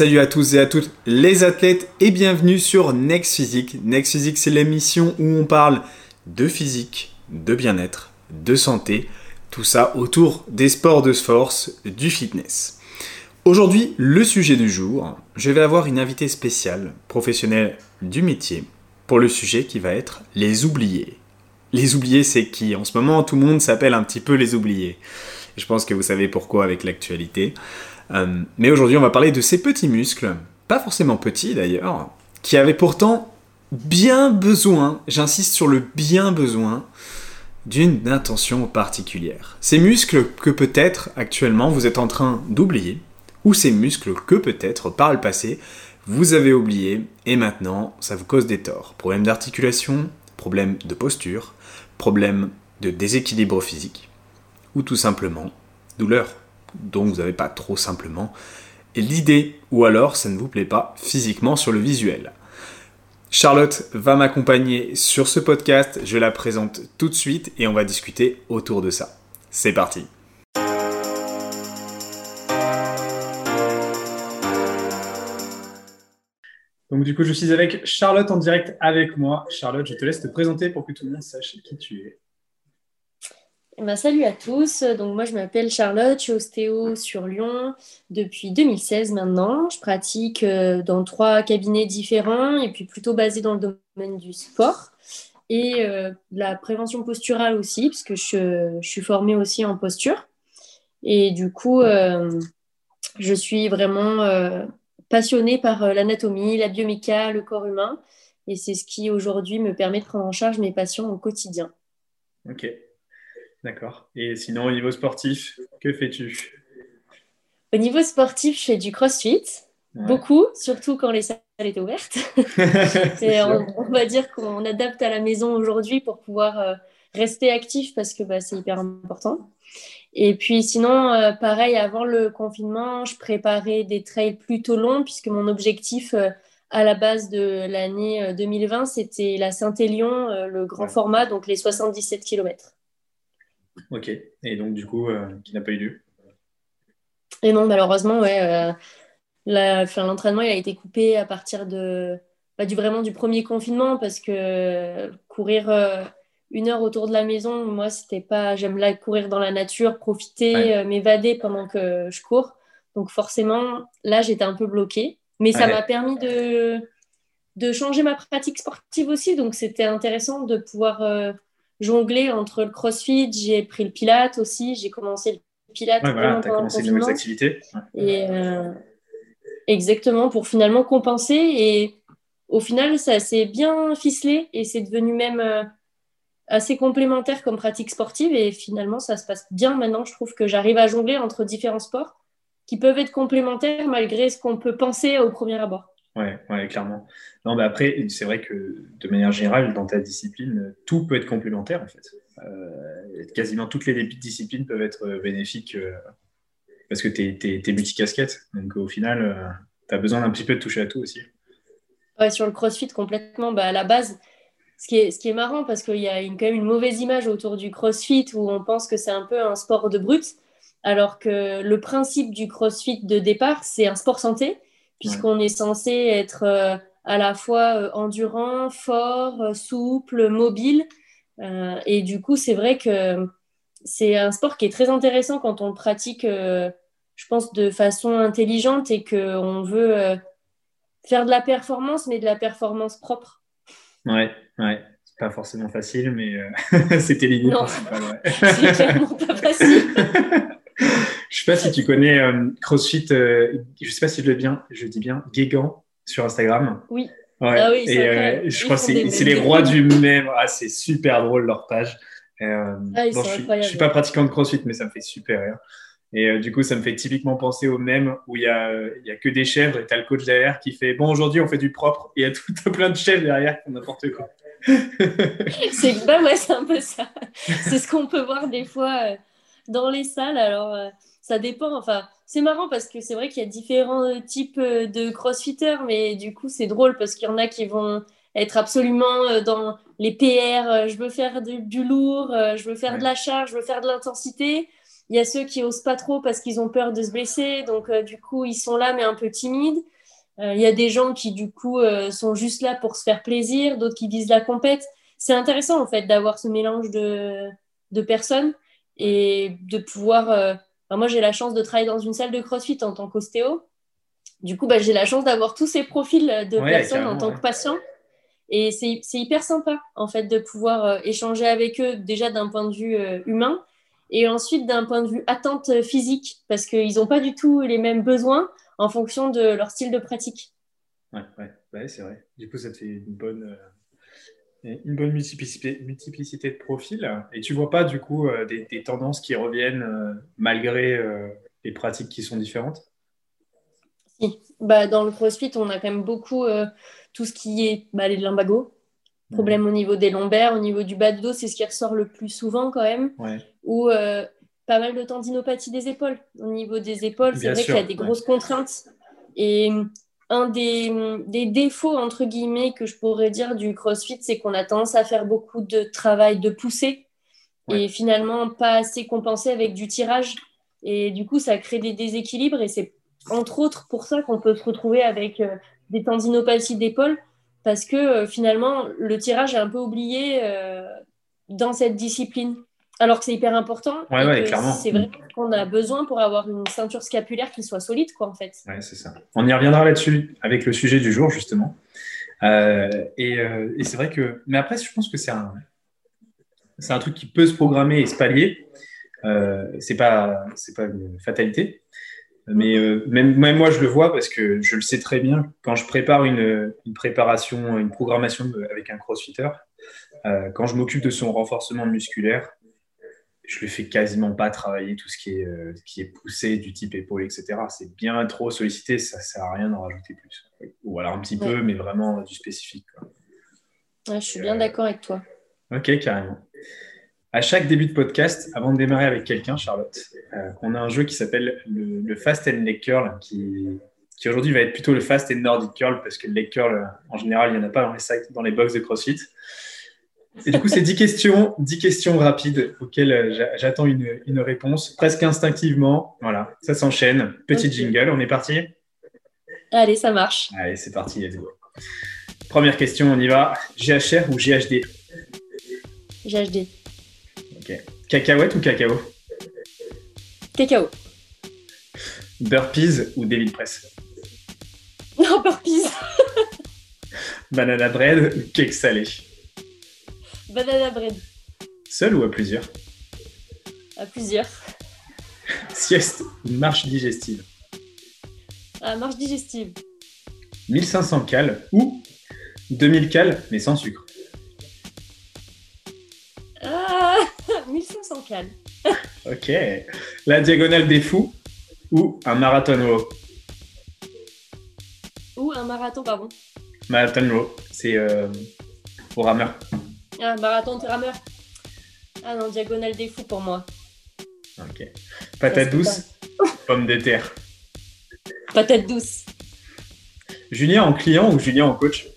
Salut à tous et à toutes les athlètes et bienvenue sur Next Physique. Next Physique, c'est l'émission où on parle de physique, de bien-être, de santé, tout ça autour des sports de force, du fitness. Aujourd'hui, le sujet du jour, je vais avoir une invitée spéciale, professionnelle du métier, pour le sujet qui va être les oubliés. Les oubliés, c'est qui? En ce moment, tout le monde s'appelle un petit peu les oubliés. Je pense que vous savez pourquoi avec l'actualité. Euh, mais aujourd'hui, on va parler de ces petits muscles, pas forcément petits d'ailleurs, qui avaient pourtant bien besoin, j'insiste sur le bien besoin, d'une intention particulière. Ces muscles que peut-être actuellement vous êtes en train d'oublier, ou ces muscles que peut-être par le passé vous avez oublié et maintenant ça vous cause des torts. Problèmes d'articulation, problèmes de posture, problèmes de déséquilibre physique, ou tout simplement douleur dont vous n'avez pas trop simplement l'idée, ou alors ça ne vous plaît pas physiquement sur le visuel. Charlotte va m'accompagner sur ce podcast, je la présente tout de suite et on va discuter autour de ça. C'est parti Donc du coup, je suis avec Charlotte en direct avec moi. Charlotte, je te laisse te présenter pour que tout le monde sache qui tu es. Eh ben, salut à tous. Donc, moi, je m'appelle Charlotte, je suis ostéo sur Lyon depuis 2016 maintenant. Je pratique euh, dans trois cabinets différents et puis plutôt basée dans le domaine du sport et euh, la prévention posturale aussi, puisque je, je, suis formée aussi en posture. Et du coup, euh, je suis vraiment passionnée par l'anatomie, la bioméca, le corps humain. Et c'est ce qui aujourd'hui me permet de prendre en charge mes patients au quotidien. Ok, D'accord. Et sinon, au niveau sportif, que fais-tu? Au niveau sportif, je fais du crossfit. Beaucoup, surtout quand les salles étaient ouvertes. on, va dire qu'on adapte à la maison aujourd'hui pour pouvoir euh, rester actif parce que bah, c'est hyper important. Et puis sinon, euh, pareil, avant le confinement, je préparais des trails plutôt longs puisque mon objectif euh, à la base de l'année 2020, c'était la Saint-Élion, le grand format, donc les 77 km. Ok. Et donc, du coup, euh, qui n'a pas eu lieu Et non, malheureusement, ouais. Euh, l'entraînement, il a été coupé à partir de, bah, du, vraiment du premier confinement parce que courir euh, une heure autour de la maison, moi, c'était pas. J'aime là courir dans la nature, profiter, m'évader pendant que je cours. Donc, forcément, là, j'étais un peu bloquée. Mais ça m'a permis de, de changer ma pratique sportive aussi. Donc, c'était intéressant de pouvoir jongler entre le crossfit, j'ai pris le pilate aussi, j'ai commencé le pilate. Ouais, voilà, tu as commencé de nouvelles activités. Et, euh, exactement, pour finalement compenser. Et au final, ça s'est bien ficelé et c'est devenu même euh, assez complémentaire comme pratique sportive. Et finalement, ça se passe bien maintenant. Je trouve que j'arrive à jongler entre différents sports qui peuvent être complémentaires malgré ce qu'on peut penser au premier abord. Ouais, ouais, clairement. Non, mais après, c'est vrai que de manière générale, dans ta discipline, tout peut être complémentaire en fait. Euh, quasiment toutes les disciplines peuvent être euh, bénéfiques euh, parce que tu es, es, multicasquette. Donc au final, tu as besoin d'un petit peu de toucher à tout aussi. Sur le crossfit, complètement. Bah, à la base, ce qui est, ce qui est marrant parce qu'il y a une, quand même une mauvaise image autour du crossfit où on pense que c'est un peu un sport de brut, alors que le principe du crossfit de départ, c'est un sport santé puisqu'on est censé être euh, à la fois euh, endurant, fort, euh, souple, mobile. et du coup, c'est vrai que c'est un sport qui est très intéressant quand on le pratique, je pense, de façon intelligente et qu'on veut faire de la performance, mais de la performance propre. Ouais, ouais. C'est pas forcément facile, mais c'était l'idée. Ouais. c'est clairement pas facile. Je sais pas si tu connais euh, CrossFit, euh, je sais pas si je le bien, je dis bien, Guégan sur Instagram. Oui. Ouais. Ah oui, et euh, je crois que c'est les rois du même. Ah, c'est super drôle leur page. Ah, je, suis, suis pas pratiquant de CrossFit, mais ça me fait super rire. Et du coup, ça me fait typiquement penser au même où il y a, y a que des chèvres et tu as le coach derrière qui fait Bon, aujourd'hui, on fait du propre. Et il y a tout plein de chèvres derrière qui n'importe quoi. c'est bah ouais, un peu ça. C'est ce qu'on peut voir des fois dans les salles. Alors, ça dépend. Enfin, c'est marrant parce que c'est vrai qu'il y a différents euh, types euh, de crossfitters, mais du coup, c'est drôle parce qu'il y en a qui vont être absolument euh, dans les PR, je veux faire du, lourd, je veux faire de la charge, je veux faire de l'intensité. Il y a ceux qui osent pas trop parce qu'ils ont peur de se blesser, donc du coup ils sont là mais un peu timides. Il y a des gens qui du coup sont juste là pour se faire plaisir, d'autres qui visent la compète. C'est intéressant en fait d'avoir ce mélange de, de personnes et de pouvoir. Moi j'ai la chance de travailler dans une salle de CrossFit en tant qu'ostéo. Du coup, bah, j'ai la chance d'avoir tous ces profils de personnes en tant que patient. Et c'est hyper sympa, en fait, de pouvoir euh, échanger avec eux, déjà d'un point de vue euh, humain, et ensuite d'un point de vue attente physique, parce qu'ils n'ont pas du tout les mêmes besoins en fonction de leur style de pratique. Ouais, ouais. c'est vrai. Du coup, ça te fait une bonne, euh, une bonne multiplicité, multiplicité, de profils. Et tu vois pas, du coup, des, des, tendances qui reviennent malgré les pratiques qui sont différentes? Si. Bah, dans le CrossFit, on a quand même beaucoup tout ce qui est bah, les lumbagos, problème au niveau des lombaires, au niveau du bas de dos, c'est ce qui ressort le plus souvent quand même. Ou euh, pas mal de tendinopathie des épaules. Au niveau des épaules, c'est vrai qu'il y a des grosses contraintes. Et un des, des, défauts, entre guillemets, que je pourrais dire du CrossFit, c'est qu'on a tendance à faire beaucoup de travail de poussée et finalement pas assez compensé avec du tirage. Et du coup, ça crée des déséquilibres et c'est entre autres pour ça qu'on peut se retrouver avec euh, des tendinopathies d'épaule parce que euh, finalement, le tirage est un peu oublié euh, dans cette discipline. Alors que c'est hyper important. c'est vrai qu'on a besoin pour avoir une ceinture scapulaire qui soit solide, quoi, en fait. Ouais, c'est ça. On y reviendra là-dessus avec le sujet du jour, justement. Euh, et, et c'est vrai que. Mais après, je pense que c'est un, c'est un truc qui peut se programmer et se pallier. Euh, c'est pas, c'est pas une fatalité. Mais euh, même, moi, je le vois parce que je le sais très bien. Quand je prépare une, préparation, une programmation avec un crossfitter, euh, quand je m'occupe de son renforcement musculaire, je le fais quasiment pas travailler tout ce qui est, euh, qui est poussé du type épaule, etc. C'est bien trop sollicité, ça sert à rien d'en rajouter plus. Ou alors un petit peu, mais vraiment du spécifique. je suis bien d'accord avec toi. Ok, carrément à chaque début de podcast, avant de démarrer avec quelqu'un, Charlotte, euh, on a un jeu qui s'appelle le, Fast and Leg Curl, qui, qui aujourd'hui va être plutôt le Fast and Nordic Curl, parce que le Leg Curl, en général, il n'y en a pas dans les, sites, dans les box de CrossFit. Et du coup, c'est 10 questions, 10 questions rapides auxquelles euh, j'attends une, une, réponse, presque instinctivement. Voilà, ça s'enchaîne. Petit jingle, on est parti? Allez, ça marche. Allez, c'est parti, let's go. Première question, on y va. GHR ou GHD GHD. Cacahuète ou cacao? Cacao. Burpees ou David Press? Non, burpees. Banana bread ou cake salé Banana bread. Seul ou à plusieurs À plusieurs. Sieste ou marche digestive ah, Marche digestive. 1500 cales ou 2000 cales mais sans sucre 1500 cales. ok. La diagonale des fous ou un marathon haut Ou un marathon, pardon. Marathon haut, c'est euh, au rameur. Ah, marathon, rameur. Ah non, diagonale des fous pour moi. Ok. Patate douce, pomme de terre. Patate douce. Julien en client ou Julien en coach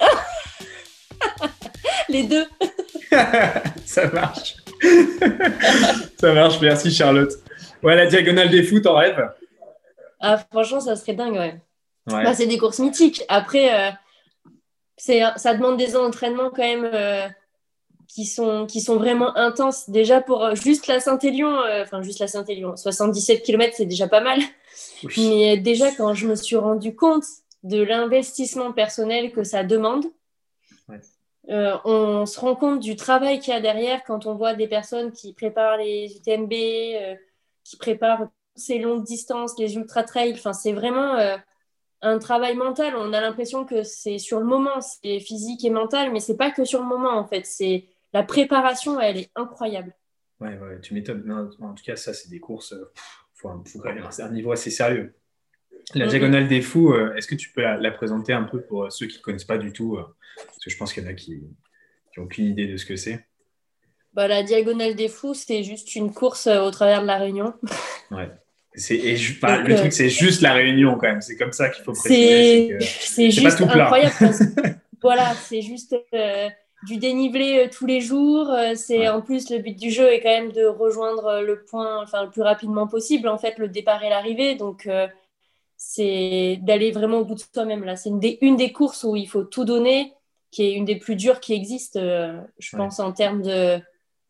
Les deux. ça marche. ça marche, merci Charlotte. Ouais, la diagonale des foot en rêve ah, Franchement, ça serait dingue, ouais. Bah, c'est des courses mythiques. Après, euh, ça demande des entraînements quand même euh, qui, sont, qui sont vraiment intenses. Déjà, pour euh, juste la Saint-Élion, enfin, juste la Saint-Élion, 77 km, c'est déjà pas mal. Mais déjà, quand je me suis rendu compte de l'investissement personnel que ça demande, euh, on se rend compte du travail qu'il y a derrière quand on voit des personnes qui préparent les UTMB, euh, qui préparent ces longues distances, les ultra trails. Enfin, c'est vraiment euh, un travail mental. On a l'impression que c'est sur le moment, c'est physique et mental, mais c'est pas que sur le moment en fait. C'est la préparation, elle est incroyable. Ouais, ouais, tu m'étonnes. En tout cas, ça, c'est des courses. c'est un niveau assez sérieux. La diagonale des fous, est-ce que tu peux la, présenter un peu pour ceux qui ne connaissent pas du tout parce que je pense qu'il y en a qui n'ont aucune idée de ce que c'est? Bah, la diagonale des fous, c'est juste une course euh, au travers de la Réunion. Ouais. C'est, le truc, c'est juste la Réunion quand même. C'est comme ça qu'il faut préciser. C'est, juste incroyable. voilà, c'est juste. Euh, du dénivelé tous les jours. C'est en plus le but du jeu est quand même de rejoindre le point, enfin le plus rapidement possible. En fait, le départ et l'arrivée. Donc c'est d'aller vraiment au bout de soi-même. Là, c'est une des, une des courses où il faut tout donner, qui est une des plus dures qui existent, je pense, en termes de,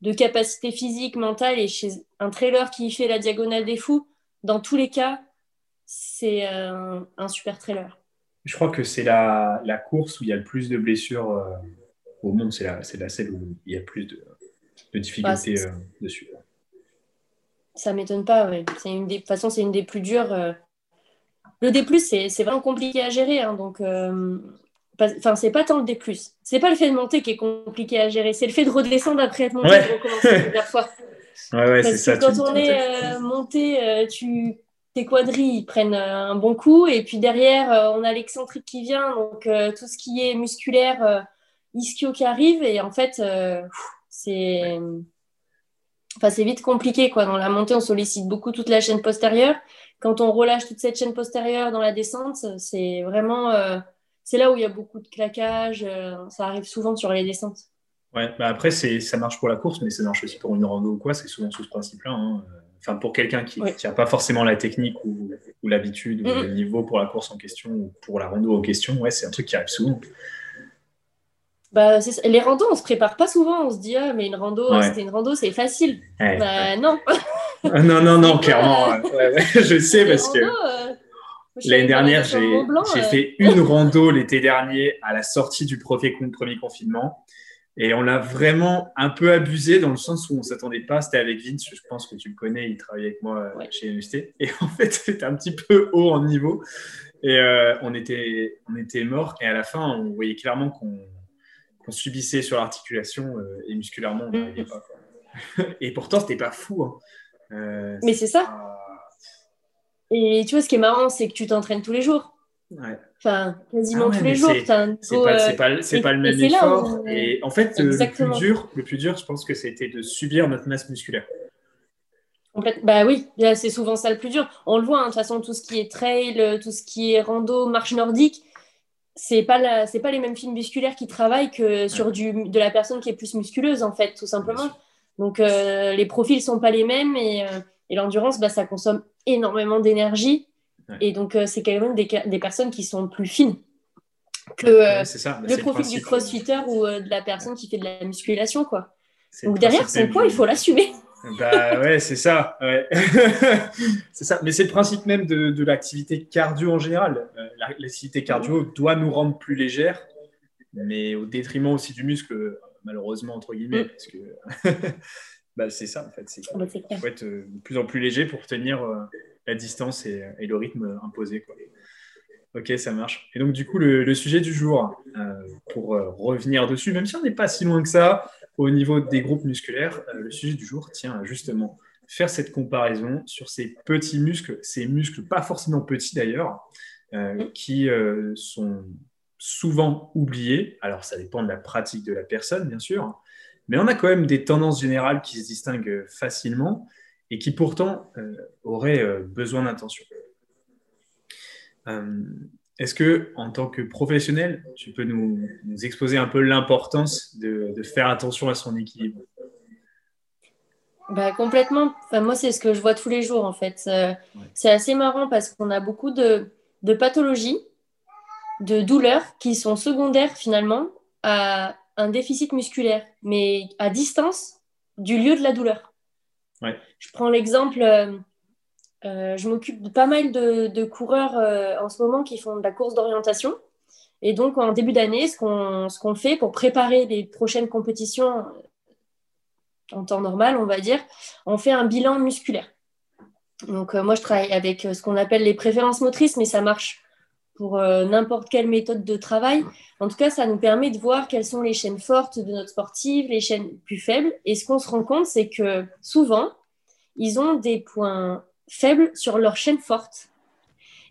de capacité physique, mentale. Et chez un trailer qui fait la diagonale des fous, dans tous les cas, c'est un, super trailer. Je crois que c'est la, course où il y a le plus de blessures euh, au monde. C'est la, la celle où il y a plus de, difficultés bah, euh, dessus. Ça m'étonne pas, oui. Une des, de toute façon, c'est une des plus dures. Euh. Le D, c'est vraiment compliqué à gérer. Hein, donc, enfin, c'est pas tant le D. C'est pas le fait de monter qui est compliqué à gérer, c'est le fait de redescendre après être monté et de recommencer plusieurs fois. Ouais, Parce que quand on est monté, tu tes quadrilles ils prennent euh, un bon coup. Et puis derrière, euh, on a l'excentrique qui vient, donc euh, tout ce qui est musculaire, ischio qui arrive. Et en fait, c'est enfin, c'est vite compliqué. Quoi. Dans la montée, on sollicite beaucoup toute la chaîne postérieure. Quand on relâche toute cette chaîne postérieure dans la descente, c'est vraiment... c'est là où il y a beaucoup de claquage. ça arrive souvent sur les descentes. Ouais, bah après, ça marche pour la course, mais ça marche aussi pour une rando ou quoi. C'est souvent sous ce principe-là. Hein enfin pour quelqu'un qui n'a pas forcément la technique ou, l'habitude ou le niveau pour la course en question ou pour la rando en question, ouais, c'est un truc qui arrive souvent. Bah, les randos, on se prépare pas souvent. On se dit, ah, mais une rando, c'était une rando, c'est facile. bah, non. Ah, non, non, non, clairement. je sais parce que euh, l'année dernière, j'ai euh. fait une rando l'été dernier à la sortie du premier confinement. Et on l'a vraiment un peu abusé dans le sens où on ne s'attendait pas. C'était avec Vince, je pense que tu le connais, il travaille avec moi euh, chez MST. Et en fait, c'était un petit peu haut en niveau. Et euh, on, était, on était mort. Et à la fin, on voyait clairement qu'on subissait sur l'articulation euh, et musculairement, on n'arrivait pas. et pourtant, c'était pas fou. Hein. Mais c'est ça. Et tu vois, ce qui est marrant, c'est que tu t'entraînes tous les jours. Ouais. Enfin, quasiment ah tous les jours. C'est pas, pas, pas, le même effort. Et en fait, le plus, dur, le plus dur, je pense que c'était de subir notre masse musculaire. Bah oui, c'est souvent ça le plus dur. On le voit, hein, de toute façon, tout ce qui est trail, tout ce qui est rando, marche nordique, c'est pas c'est pas les mêmes films musculaires qui travaillent que sur du, de la personne qui est plus musculeuse en fait, tout simplement. Donc euh, les profils sont pas les mêmes et, euh, et l'endurance, bah, ça consomme énormément d'énergie et donc, euh, c'est quand même des, des, personnes qui sont plus fines que euh, bah, le profil du crossfitter ou euh, de la personne qui fait de la musculation. Quoi. Donc, derrière son poids, il faut l'assumer. Bah ouais, c'est ça. c'est ça. Mais c'est le principe même de, de l'activité cardio en général. l'activité cardio doit nous rendre plus légères, mais au détriment aussi du muscle, malheureusement, entre guillemets. Mm. Parce que bah, c'est ça, en fait. Il faut être de plus en plus léger pour tenir la distance et, le rythme imposé. Quoi. Ok, ça marche. Et donc, du coup, le, sujet du jour, euh, pour euh, revenir dessus, même si on n'est pas si loin que ça au niveau des groupes musculaires, euh, le sujet du jour tient justement faire cette comparaison sur ces petits muscles, ces muscles pas forcément petits d'ailleurs, qui sont souvent oubliés. Alors, ça dépend de la pratique de la personne, bien sûr, mais on a quand même des tendances générales qui se distinguent facilement et qui pourtant euh, auraient euh, besoin d'attention. Euh, est-ce que, en tant que professionnel, tu peux nous, exposer un peu l'importance de, faire attention à son équilibre? Bah, Complètement. Enfin, moi, c'est ce que je vois tous les jours, en fait. C'est assez marrant parce qu'on a beaucoup de, de, pathologies, de douleurs qui sont secondaires, finalement, à un déficit musculaire, mais à distance du lieu de la douleur. Je prends l'exemple, euh, euh, je m'occupe de pas mal de, coureurs euh, en ce moment qui font de la course d'orientation. Et donc, en début d'année, ce qu'on fait pour préparer les prochaines compétitions en temps normal, on va dire, on fait un bilan musculaire. Donc, moi, je travaille avec ce qu'on appelle les préférences motrices, mais ça marche pour n'importe quelle méthode de travail. En tout cas, ça nous permet de voir quelles sont les chaînes fortes de notre sportive, les chaînes plus faibles. Et ce qu'on se rend compte, c'est que souvent, ils ont des points faibles sur leur chaîne forte.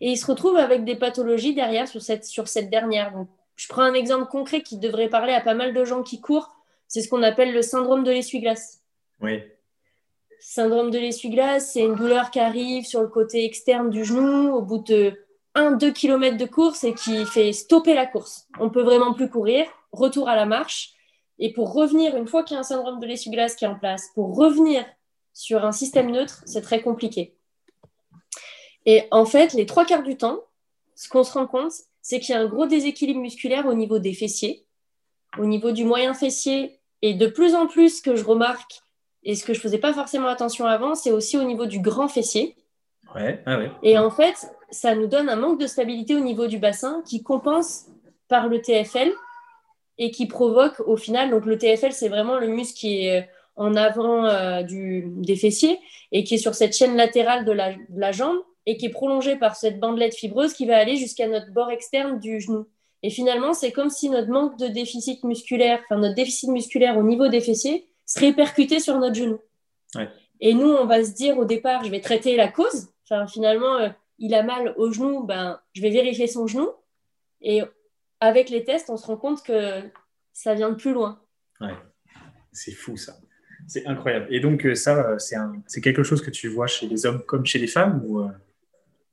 Et ils se retrouvent avec des pathologies derrière sur cette, sur cette dernière. Donc, je prends un exemple concret qui devrait parler à pas mal de gens qui courent. C'est ce qu'on appelle le syndrome de l'essuie-glace. Oui. Syndrome de l'essuie-glace, c'est une douleur qui arrive sur le côté externe du genou au bout de 1-2 km de course et qui fait stopper la course. On peut vraiment plus courir. Retour à la marche. Et pour revenir, une fois qu'il y a un syndrome de l'essuie-glace qui est en place, pour revenir sur un système neutre, c'est très compliqué. Et en fait, les trois quarts du temps, ce qu'on se rend compte, c'est qu'il y a un gros déséquilibre musculaire au niveau des fessiers, au niveau du moyen fessier. Et de plus en plus, ce que je remarque, et ce que je faisais pas forcément attention avant, c'est aussi au niveau du grand fessier. Ouais, ah ouais. Et en fait, ça nous donne un manque de stabilité au niveau du bassin qui compense par le TFL et qui provoque au final, donc le TFL, c'est vraiment le muscle qui est en avant euh, du, des fessiers et qui est sur cette chaîne latérale de la, de la jambe et qui est prolongé par cette bandelette fibreuse qui va aller jusqu'à notre bord externe du genou. Et finalement, c'est comme si notre manque de déficit musculaire, enfin notre déficit musculaire au niveau des fessiers, se répercutait sur notre genou. Et nous, on va se dire au départ, je vais traiter la cause. Enfin, finalement, euh, il a mal au genou, ben, je vais vérifier son genou. Et avec les tests, on se rend compte que ça vient de plus loin. Ouais. C'est fou ça. C'est incroyable. Et donc, euh, ça, euh, c'est quelque chose que tu vois chez les hommes comme chez les femmes ou,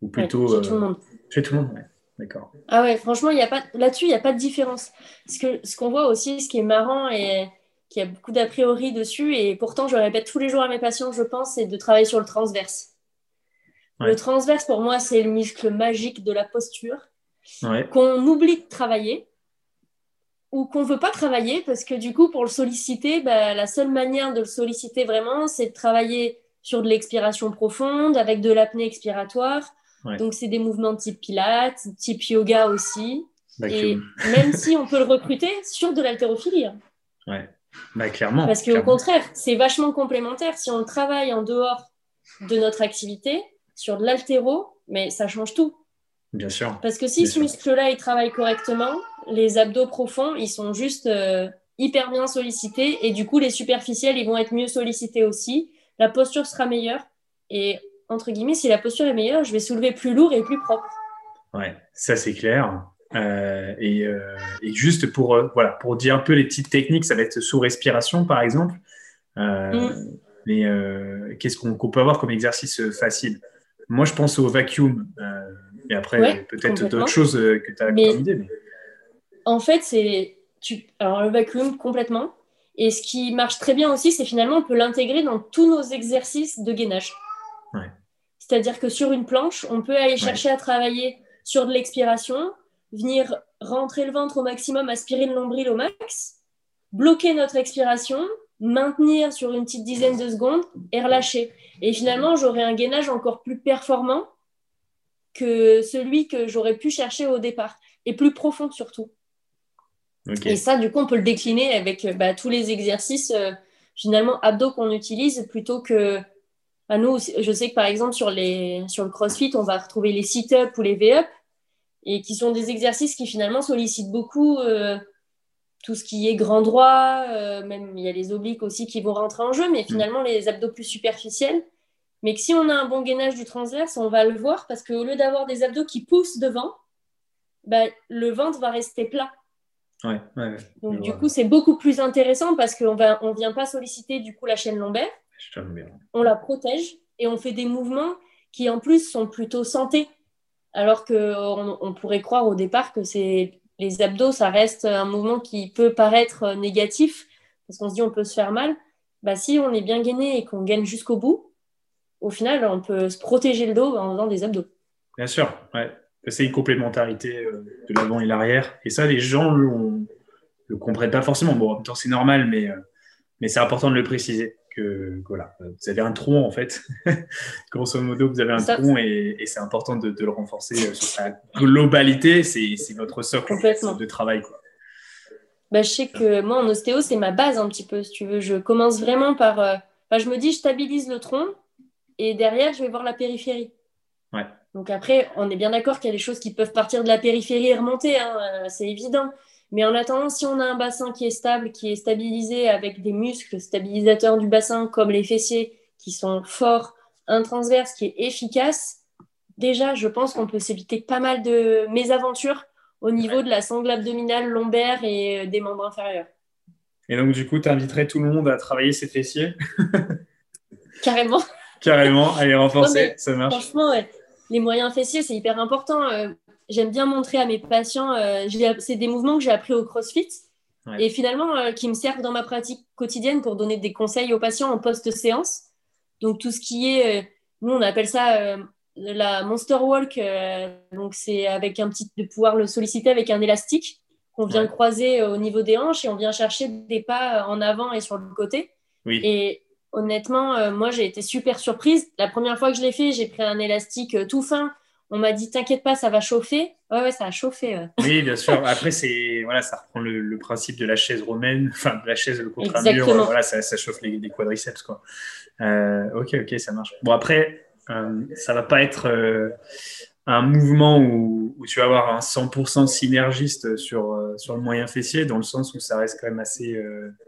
ou plutôt. chez tout le monde. Chez tout le monde, D'accord. Ah ouais, franchement, y a pas... là-dessus, il n'y a pas de différence. Parce que ce qu'on voit aussi, ce qui est marrant et qui a beaucoup d'a priori dessus, et pourtant, je répète tous les jours à mes patients, je pense, c'est de travailler sur le transverse. Le transverse, pour moi, c'est le muscle magique de la posture qu'on oublie de travailler ou qu'on ne veut pas travailler parce que du coup, pour le solliciter, bah, la seule manière de le solliciter vraiment, c'est de travailler sur de l'expiration profonde avec de l'apnée expiratoire. Donc, c'est des mouvements type pilates, type yoga aussi. Et même si on peut le recruter sur de l'haltérophilie. Hein. Ouais, bah, clairement. Parce qu'au contraire, c'est vachement complémentaire. Si on travaille en dehors de notre activité, sur de l'altéro, mais ça change tout. Bien sûr. Parce que si ce muscle-là, il travaille correctement, les abdos profonds, ils sont juste euh, hyper bien sollicités et du coup, les superficiels, ils vont être mieux sollicités aussi. La posture sera meilleure et entre guillemets, si la posture est meilleure, je vais soulever plus lourd et plus propre. Ouais, ça c'est clair. Euh, euh, et, juste pour, voilà, pour dire un peu les petites techniques, ça va être sous respiration par exemple. Mm. Mais qu'est-ce qu'on peut avoir comme exercice facile? Moi, je pense au vacuum. Et après, peut-être d'autres choses que tu as mais, idée. En fait, c'est. Tu... Alors, le vacuum, complètement. Et ce qui marche très bien aussi, c'est finalement, on peut l'intégrer dans tous nos exercices de gainage. C'est-à-dire que sur une planche, on peut aller chercher à travailler sur de l'expiration, venir rentrer le ventre au maximum, aspirer le nombril au max, bloquer notre expiration, maintenir sur une petite dizaine de secondes et relâcher. Et finalement, j'aurai un gainage encore plus performant que celui que j'aurais pu chercher au départ, et plus profond surtout. Et ça, du coup, on peut le décliner avec bah, tous les exercices, euh, finalement, abdos qu'on utilise, plutôt que... À nous, je sais que par exemple, sur, les, sur le CrossFit, on va retrouver les sit-ups ou les V-up, et qui sont des exercices qui finalement sollicitent beaucoup euh, tout ce qui est grand droit, euh, même il y a les obliques aussi qui vont rentrer en jeu, mais mm. finalement les abdos plus superficiels. Mais que si on a un bon gainage du transverse, on va le voir parce qu'au lieu d'avoir des abdos qui poussent devant, bah, le ventre va rester plat. Donc du coup, c'est beaucoup plus intéressant parce qu'on ne on vient pas solliciter du coup la chaîne lombaire. On la protège et on fait des mouvements qui en plus sont plutôt santé. Alors qu'on on pourrait croire au départ que c'est les abdos, ça reste un mouvement qui peut paraître négatif, parce qu'on se dit on peut se faire mal. Bah, si on est bien gainé et qu'on gagne jusqu'au bout, au final, on peut se protéger le dos en faisant des abdos. Bien sûr, ouais. C'est une complémentarité euh, de l'avant et l'arrière. Et ça, les gens ne le comprennent pas forcément. Bon, en même temps, c'est normal, mais, euh, mais c'est important de le préciser que, voilà, vous avez un tronc en fait. Grosso modo, vous avez un tronc et, c'est important de, le renforcer euh, sur sa globalité. C'est votre socle de travail. Quoi. Bah, je sais que moi, en ostéo, c'est ma base un petit peu, si tu veux. Je commence vraiment par. Euh, je me dis, je stabilise le tronc et derrière, je vais voir la périphérie. Ouais. Donc après, on est bien d'accord qu'il y a des choses qui peuvent partir de la périphérie et remonter, hein, euh, c'est évident. Mais en attendant, si on a un bassin qui est stable, qui est stabilisé avec des muscles stabilisateurs du bassin comme les fessiers qui sont forts, un transverse qui est efficace, déjà, je pense qu'on peut s'éviter pas mal de mésaventures au niveau de la sangle abdominale, lombaire et euh, des membres inférieurs. Et donc, du coup, tu inviterais tout le monde à travailler ses fessiers? Carrément. Carrément, à les renforcer, ça marche. Franchement, les moyens fessiers, c'est hyper important. Euh, j'aime bien montrer à mes patients, euh, c'est des mouvements que j'ai appris au CrossFit. Et finalement, qui me servent dans ma pratique quotidienne pour donner des conseils aux patients en post-séance. Donc tout ce qui est, nous on appelle ça la Monster Walk, donc c'est avec un petit de pouvoir le solliciter avec un élastique qu'on vient croiser au niveau des hanches et on vient chercher des pas en avant et sur le côté. Oui. Et honnêtement, moi j'ai été super surprise. La première fois que je l'ai fait, j'ai pris un élastique tout fin on m'a dit t'inquiète pas, ça va chauffer. Ouais, ouais, ça a chauffé. Oui, bien sûr. Après, c'est voilà, ça reprend le, principe de la chaise romaine, enfin de la chaise contre un mur. Voilà, ça, chauffe les, quadriceps quoi. Euh, ok, ok, ça marche. Bon après, euh, ça va pas être euh, un mouvement où, tu vas avoir un 100% synergiste sur sur le moyen fessier, dans le sens où ça reste quand même assez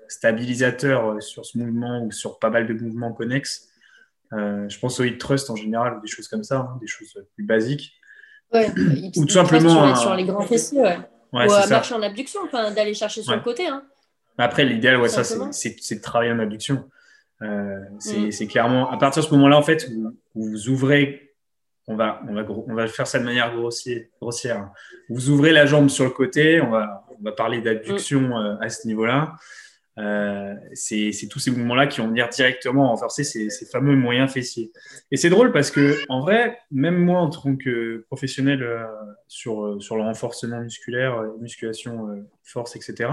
stabilisateur sur ce mouvement ou sur pas mal de mouvements connexes. Euh, je pense au hit trust en général, ou des choses comme ça, hein, des choses plus basiques. Ouais, ou tout simplement. Sur, les grands fessiers, ouais. ou à marcher en abduction, d'aller chercher sur le côté. Hein. Après, l'idéal, ouais, ça, c'est de travailler en abduction. Euh, mm. c'est clairement, à partir de ce moment-là, en fait, où, vous ouvrez, on va, on, va, on va faire ça de manière grossière, grossière. Vous ouvrez la jambe sur le côté, on va, on va parler d'abduction mm. euh, à ce niveau-là. Euh, c'est tous ces mouvements-là qui vont venir directement renforcer ces, fameux moyens fessiers. Et c'est drôle parce que, en vrai, même moi, en tant que professionnel euh, sur, sur le renforcement musculaire, musculation, force, etc.,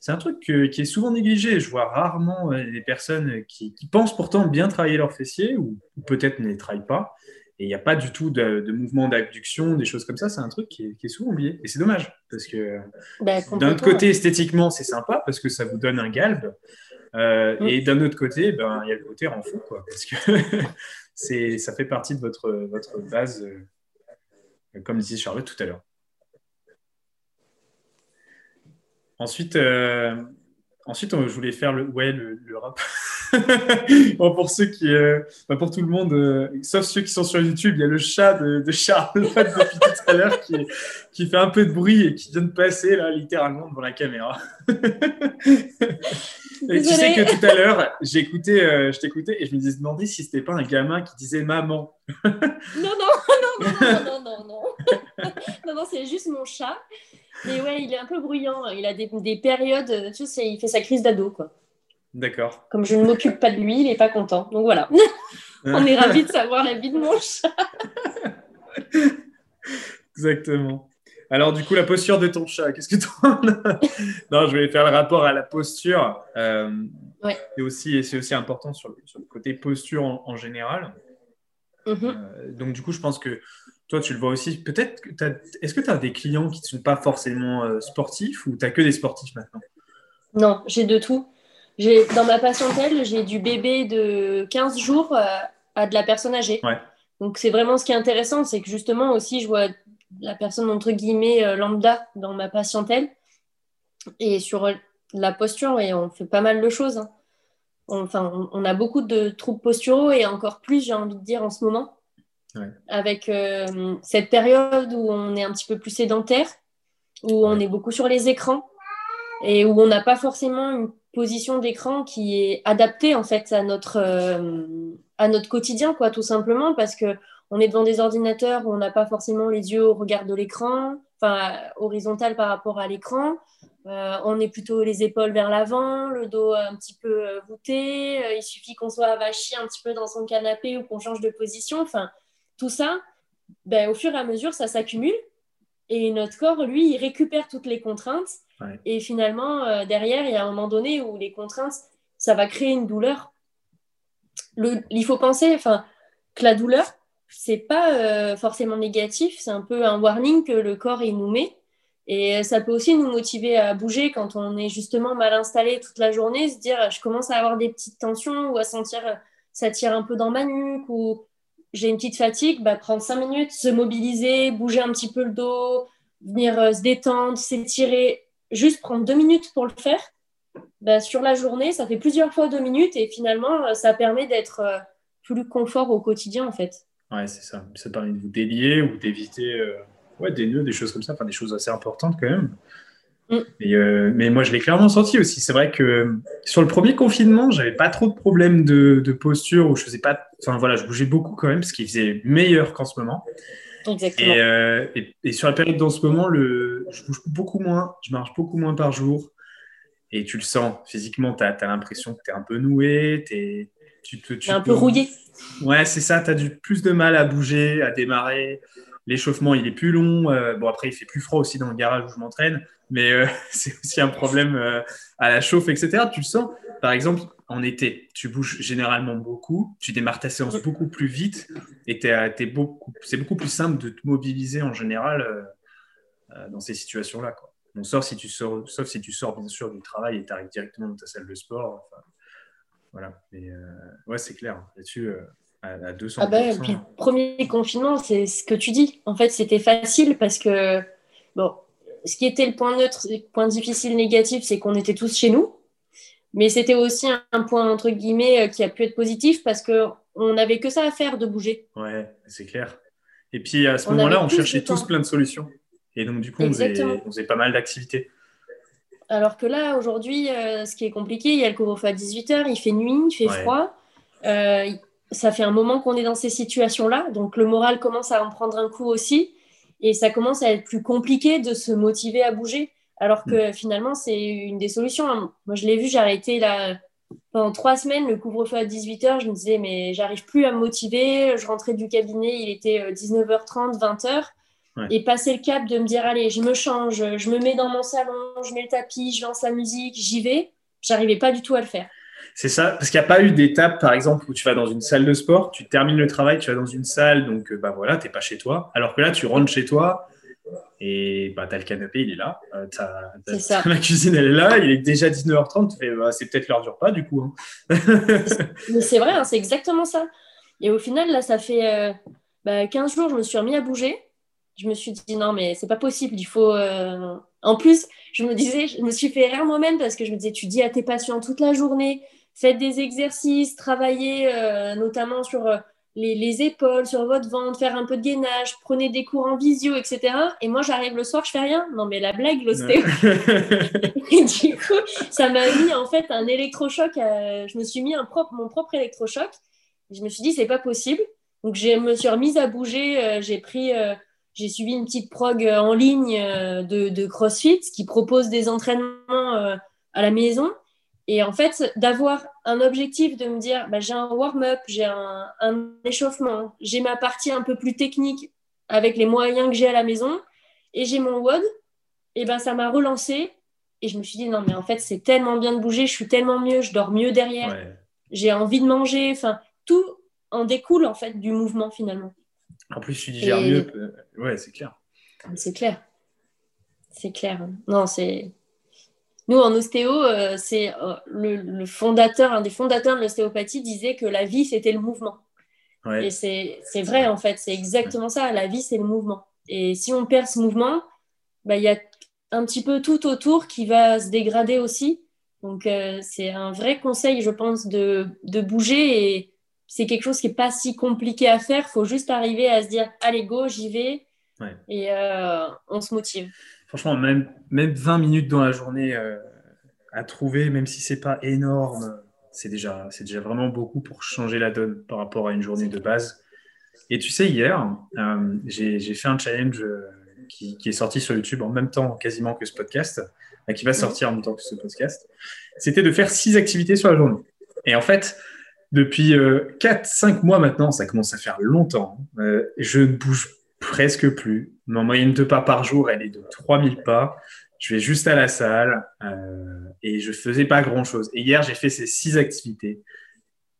c'est un truc qui est souvent négligé. Je vois rarement des personnes qui, pensent pourtant bien travailler leurs fessiers ou, ou peut-être ne les travaillent pas et il n'y a pas du tout de, de mouvement d'abduction, des choses comme ça. C'est un truc qui est, souvent oublié. Et c'est dommage, parce que bah, d'un autre côté, esthétiquement, c'est sympa, parce que ça vous donne un galbe. Euh, mm. Et d'un autre côté, ben, il y a le côté fou, quoi, parce que ça fait partie de votre, votre base, euh, comme disait Charlotte tout à l'heure. Ensuite, euh, ensuite, je voulais faire le, ouais, le, le rap. pour ceux qui, euh, bah, pour tout le monde, euh, sauf ceux qui sont sur YouTube, il y a le chat de, de Charlotte depuis tout à l'heure qui, qui, fait un peu de bruit et qui vient de passer là littéralement devant la caméra. et tu sais que tout à l'heure, j'écoutais, euh, je t'écoutais et je me disais demandé si c'était pas un gamin qui disait maman. non, non, non, non, non, non, non, non, non, c'est juste mon chat. Mais ouais, il est un peu bruyant. Il a des, des périodes, tu sais, il fait sa crise d'ado, quoi. D'accord. Comme je ne m'occupe pas de lui, il n'est pas content. Donc voilà. On est ravis de savoir la vie de mon chat. Exactement. Alors, du coup, la posture de ton chat, qu'est-ce que tu en as? Non, je vais faire le rapport à la posture. Euh, ouais. Et aussi, c'est aussi important sur le, côté posture en, général. Mm-hmm. Euh, donc, du coup, je pense que toi, tu le vois aussi. Peut-être que est-ce que tu as des clients qui ne sont pas forcément euh, sportifs ou tu n'as que des sportifs maintenant? Non, j'ai de tout dans ma patientèle, j'ai du bébé de 15 jours euh, à de la personne âgée. Donc c'est vraiment ce qui est intéressant, c'est que justement aussi je vois la personne entre guillemets euh, lambda dans ma patientèle. Et sur la posture, et on fait pas mal de choses. Hein. enfin, on, a beaucoup de troubles posturaux et encore plus, j'ai envie de dire, en ce moment. Avec euh, cette période où on est un petit peu plus sédentaire, où on est beaucoup sur les écrans et où on n'a pas forcément une position d'écran qui est adaptée en fait à notre, euh, à notre quotidien, quoi, tout simplement, parce que on est devant des ordinateurs où on n'a pas forcément les yeux au regard de l'écran, enfin horizontal par rapport à l'écran. Euh, on est plutôt les épaules vers l'avant, le dos un petit peu euh, voûté. il suffit qu'on soit avachi un petit peu dans son canapé ou qu'on change de position. Enfin, tout ça, ben, au fur et à mesure, ça s'accumule. Et notre corps, lui, il récupère toutes les contraintes et finalement, euh, derrière, il y a un moment donné où les contraintes, ça va créer une douleur. il faut penser que la douleur, c'est pas euh, forcément négatif, c'est un peu un warning que le corps il nous met. Et ça peut aussi nous motiver à bouger quand on est justement mal installé toute la journée, se dire je commence à avoir des petites tensions ou à sentir ça tire un peu dans ma nuque ou j'ai une petite fatigue, bah, prendre cinq minutes, se mobiliser, bouger un petit peu le dos, venir euh, se détendre, s'étirer, juste prendre deux minutes pour le faire, bah, sur la journée, ça fait plusieurs fois deux minutes et finalement, euh, ça permet d'être euh, plus confort au quotidien en fait. Ouais, c'est ça. Ça permet de vous délier ou d'éviter euh, ouais, des nœuds, des choses comme ça, enfin des choses assez importantes quand même. Mm. mais moi, je l'ai clairement senti aussi. C'est vrai que sur le premier confinement, j'avais pas trop de problèmes de, posture ou je faisais pas. Enfin voilà, je bougeais beaucoup quand même, ce qui faisait meilleur qu'en ce moment. Exactement. Et, et, sur la période d'en ce moment, le, je bouge beaucoup moins, je marche beaucoup moins par jour. et tu le sens physiquement, tu as, l'impression que tu es un peu noué, es, tu te, tu un peu rouillé. Ouais, c'est ça, tu as du plus de mal à bouger, à démarrer. L'échauffement, il est plus long. Euh, bon, après, il fait plus froid aussi dans le garage où je m'entraîne, mais euh, c'est aussi un problème euh, à la chauffe, etc. Tu le sens. Par exemple, en été, tu bouges généralement beaucoup, tu démarres ta séance beaucoup plus vite et c'est beaucoup, beaucoup plus simple de te mobiliser en général dans ces situations-là. Bon, sauf si tu sors, sauf si tu sors bien sûr du travail et tu arrives directement dans ta salle de sport. voilà. Mais ouais, c'est clair. Là-dessus, à, 200%. Ah ben, puis, premier confinement, c'est ce que tu dis. En fait, c'était facile parce que, bon, ce qui était le point neutre, le point difficile négatif, c'est qu'on était tous chez nous. Mais c'était aussi un, point, entre guillemets, euh, qui a pu être positif parce qu'on n'avait que ça à faire de bouger. Ouais, c'est clair. Et puis à ce moment-là, on cherchait tous plein de solutions. Et donc, du coup, on faisait, pas mal d'activités. Alors que là, aujourd'hui, euh, ce qui est compliqué, il y a le couvre-feu à 18h, il fait nuit, il fait froid. Euh, ça fait un moment qu'on est dans ces situations-là, donc le moral commence à en prendre un coup aussi, et ça commence à être plus compliqué de se motiver à bouger, alors que mm. finalement, c'est une des solutions. Moi, je l'ai vu, j'ai arrêté là, pendant trois semaines, le couvre-feu à 18h, je me disais, mais j'arrive plus à me motiver, je rentrais du cabinet, il était 19h30, 20h, et passer le cap de me dire, allez, je me change, je me mets dans mon salon, je mets le tapis, je lance la musique, j'y vais, j'arrivais pas du tout à le faire. C'est ça, parce qu'il n'y a pas eu d'étape, par exemple, où tu vas dans une salle de sport, tu termines le travail, tu vas dans une salle, donc euh, bah voilà, tu n'es pas chez toi. Alors que là, tu rentres chez toi et bah, tu as le canapé, il est là. Euh, la cuisine, elle est là, il est déjà 19h30, bah, c'est peut-être l'heure du repas du coup. Hein. Mais c'est vrai, hein, c'est exactement ça. Et au final, là, ça fait 15 euh, bah, jours, je me suis remis à bouger. Je me suis dit non, mais c'est pas possible, il faut. En plus, je me disais, je me suis fait rire moi-même parce que je me disais, tu dis à tes patients toute la journée, faites des exercices, travaillez euh, notamment sur euh, les, épaules, sur votre ventre, faire un peu de gainage, prenez des cours en visio, etc. Et moi, j'arrive le soir, je fais rien. Non, mais la blague, l'ostéo. et du coup, ça m'a mis en fait un électrochoc. Je me suis mis un propre, mon propre électrochoc. Je me suis dit, c'est pas possible. Donc, je me suis remise à bouger. Euh, j'ai pris j'ai suivi une petite prog en ligne de, de, CrossFit qui propose des entraînements à la maison. Et en fait, d'avoir un objectif de me dire, bah, j'ai un warm-up, j'ai un, échauffement, j'ai ma partie un peu plus technique avec les moyens que j'ai à la maison, et j'ai mon WOD, et ben ça m'a relancé. Et je me suis dit, non, mais en fait, c'est tellement bien de bouger, je suis tellement mieux, je dors mieux derrière, j'ai envie de manger, enfin, tout en découle en fait du mouvement finalement. En plus, tu digères mieux. Ouais, c'est clair. C'est clair. C'est clair. Non, c'est nous, en ostéo, euh, c'est euh, le, fondateur, un des fondateurs de l'ostéopathie disait que la vie, c'était le mouvement. Et c'est vrai, en fait, c'est exactement ça. La vie, c'est le mouvement. Et si on perd ce mouvement, bah, il y a un petit peu tout autour qui va se dégrader aussi. Donc, euh, c'est un vrai conseil, je pense, de, de bouger. Et c'est quelque chose qui n'est pas si compliqué à faire. Il faut juste arriver à se dire, allez, go, j'y vais. Et on se motive franchement, même, même 20 minutes dans la journée euh, à trouver, même si c'est pas énorme, c'est déjà, c'est déjà vraiment beaucoup pour changer la donne par rapport à une journée de base. Et tu sais, hier, euh, j'ai fait un challenge euh, qui, est sorti sur YouTube en même temps quasiment que ce podcast, qui va sortir en même temps que ce podcast. C'était de faire six activités sur la journée. Et en fait, depuis 4-5 mois maintenant, ça commence à faire longtemps, je ne bouge presque plus. Ma moyenne de pas par jour, elle est de 3000 pas. Je vais juste à la salle euh, et je faisais pas grand chose. Et hier, j'ai fait ces six activités.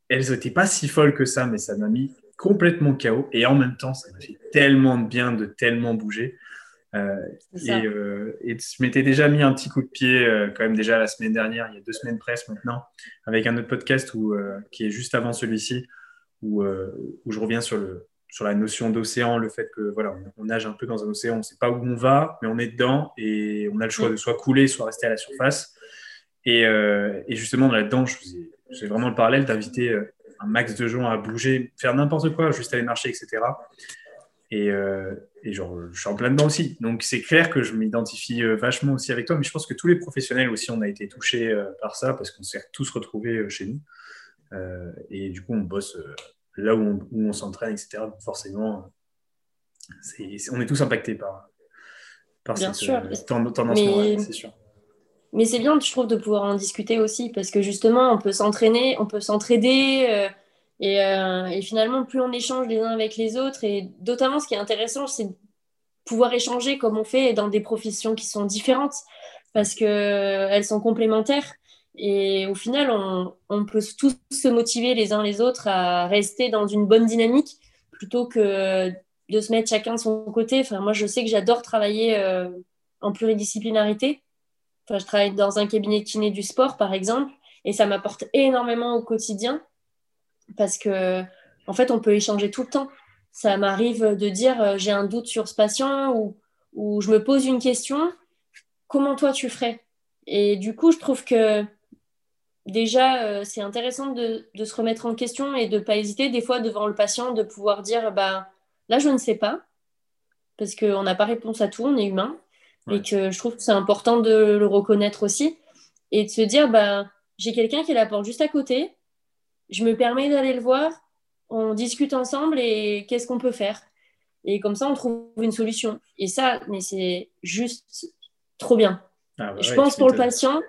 Elles n'étaient pas si folles que ça, mais ça m'a mis complètement KO. Et en même temps, ça m'a fait tellement de bien de tellement bouger. Euh, euh, et, je m'étais déjà mis un petit coup de pied quand même déjà la semaine dernière, il y a deux semaines presque maintenant, avec un autre podcast où, qui est juste avant celui-ci, où, où je reviens sur le, sur la notion d'océan, le fait que voilà, on, nage un peu dans un océan, on ne sait pas où on va, mais on est dedans et on a le choix de soit couler, soit rester à la surface. Et, euh, justement, là-dedans, je faisais, vraiment le parallèle d'inviter euh, un max de gens à bouger, faire n'importe quoi, juste aller marcher, etc. Et, euh, et, genre, je suis en plein dedans aussi. Donc, c'est clair que je m'identifie vachement aussi avec toi, mais je pense que tous les professionnels aussi, on a été touchés par ça parce qu'on s'est tous retrouvés chez nous. et du coup, on bosse là où on, s'entraîne, etc. forcément, on est tous impactés par, par cette, euh, tendance c'est sûr. Mais c'est bien, je trouve, de pouvoir en discuter aussi, parce que justement, on peut s'entraîner, on peut s'entraider. Euh, euh, et, finalement, plus on échange les uns avec les autres, et notamment ce qui est intéressant, c'est de pouvoir échanger comme on fait dans des professions qui sont différentes, parce qu'elles sont complémentaires. Et au final, on, peut tous se motiver les uns les autres à rester dans une bonne dynamique plutôt que de se mettre chacun de son côté. Enfin, moi, je sais que j'adore travailler euh, en pluridisciplinarité. Enfin, je travaille dans un cabinet de kiné du sport, par exemple, et ça m'apporte énormément au quotidien parce que, en fait, on peut échanger tout le temps. Ça m'arrive de dire euh, j'ai un doute sur ce patient ou je me pose une question. Comment toi tu ferais? Et du coup, je trouve que déjà, euh, c'est intéressant de, de, se remettre en question et de ne pas hésiter des fois devant le patient de pouvoir dire bah, là, je ne sais pas, parce qu'on n'a pas réponse à tout, on est humain, et que je trouve que c'est important de le reconnaître aussi, et de se dire bah, j'ai quelqu'un qui est la porte juste à côté, je me permets d'aller le voir, on discute ensemble et qu'est-ce qu'on peut faire? Et comme ça, on trouve une solution. Et ça, mais c'est juste trop bien. Ah je pense pour le patient,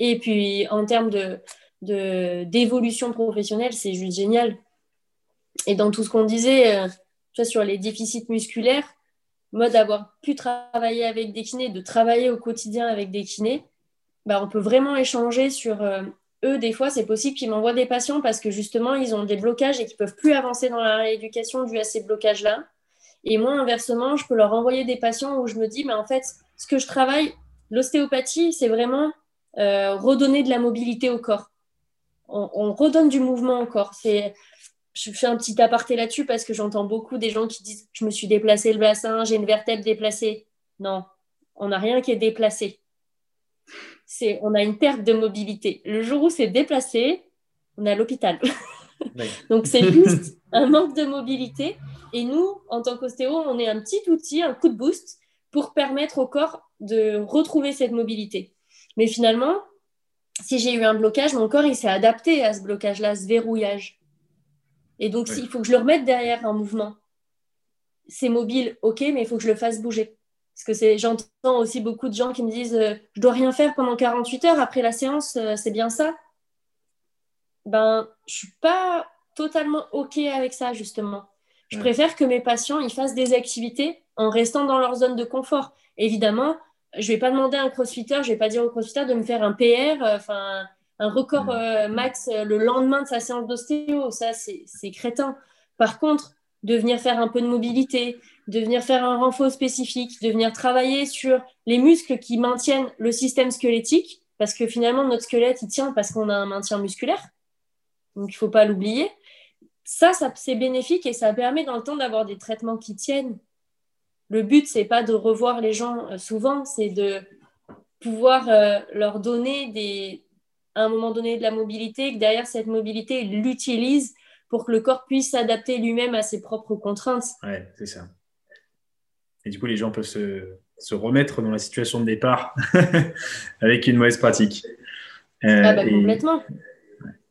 et puis, en termes de, d'évolution professionnelle, c'est juste génial. Et dans tout ce qu'on disait euh, sur les déficits musculaires, moi, d'avoir pu travailler avec des kinés, de travailler au quotidien avec des kinés, bah, on peut vraiment échanger sur euh, eux. Des fois, c'est possible qu'ils m'envoient des patients parce que justement, ils ont des blocages et qu'ils ne peuvent plus avancer dans la rééducation dû à ces blocages-là. Et moi, inversement, je peux leur envoyer des patients où je me dis, mais en fait, ce que je travaille, l'ostéopathie, c'est vraiment euh, redonner de la mobilité au corps. On, redonne du mouvement au corps. C'est, je fais un petit aparté là-dessus parce que j'entends beaucoup des gens qui disent je me suis déplacé le bassin, j'ai une vertèbre déplacée. Non, on n'a rien qui est déplacé. C'est, on a une perte de mobilité. Le jour où c'est déplacé, on est à l'hôpital. Donc c'est juste un manque de mobilité. Et nous, en tant qu'ostéo, on est un petit outil, un coup de boost pour permettre au corps de retrouver cette mobilité. Mais finalement, si j'ai eu un blocage, mon corps il s'est adapté à ce blocage-là, à ce verrouillage. Et donc, il faut que je le remette derrière en mouvement. C'est mobile, ok, mais il faut que je le fasse bouger. Parce que j'entends aussi beaucoup de gens qui me disent euh, je dois rien faire pendant 48 heures après la séance, euh, c'est bien ça? Ben, je suis pas totalement ok avec ça justement. Je préfère que mes patients ils fassent des activités en restant dans leur zone de confort. Évidemment, je vais pas demander à un crossfitter, je vais pas dire au crossfitter de me faire un PR, euh, enfin un record euh, max euh, le lendemain de sa séance d'ostéo. Ça, c'est crétin. Par contre, de venir faire un peu de mobilité, de venir faire un renfort spécifique, de venir travailler sur les muscles qui maintiennent le système squelettique, parce que finalement, notre squelette, il tient parce qu'on a un maintien musculaire. Donc, il ne faut pas l'oublier. Ça, ça c'est bénéfique et ça permet dans le temps d'avoir des traitements qui tiennent le but, c'est pas de revoir les gens euh, souvent, c'est de pouvoir euh, leur donner des, à un moment donné de la mobilité, que derrière cette mobilité, ils l'utilisent pour que le corps puisse s'adapter lui-même à ses propres contraintes. Oui, c'est ça. Et du coup, les gens peuvent se, se remettre dans la situation de départ avec une mauvaise pratique. Euh, ah bah, Complètement.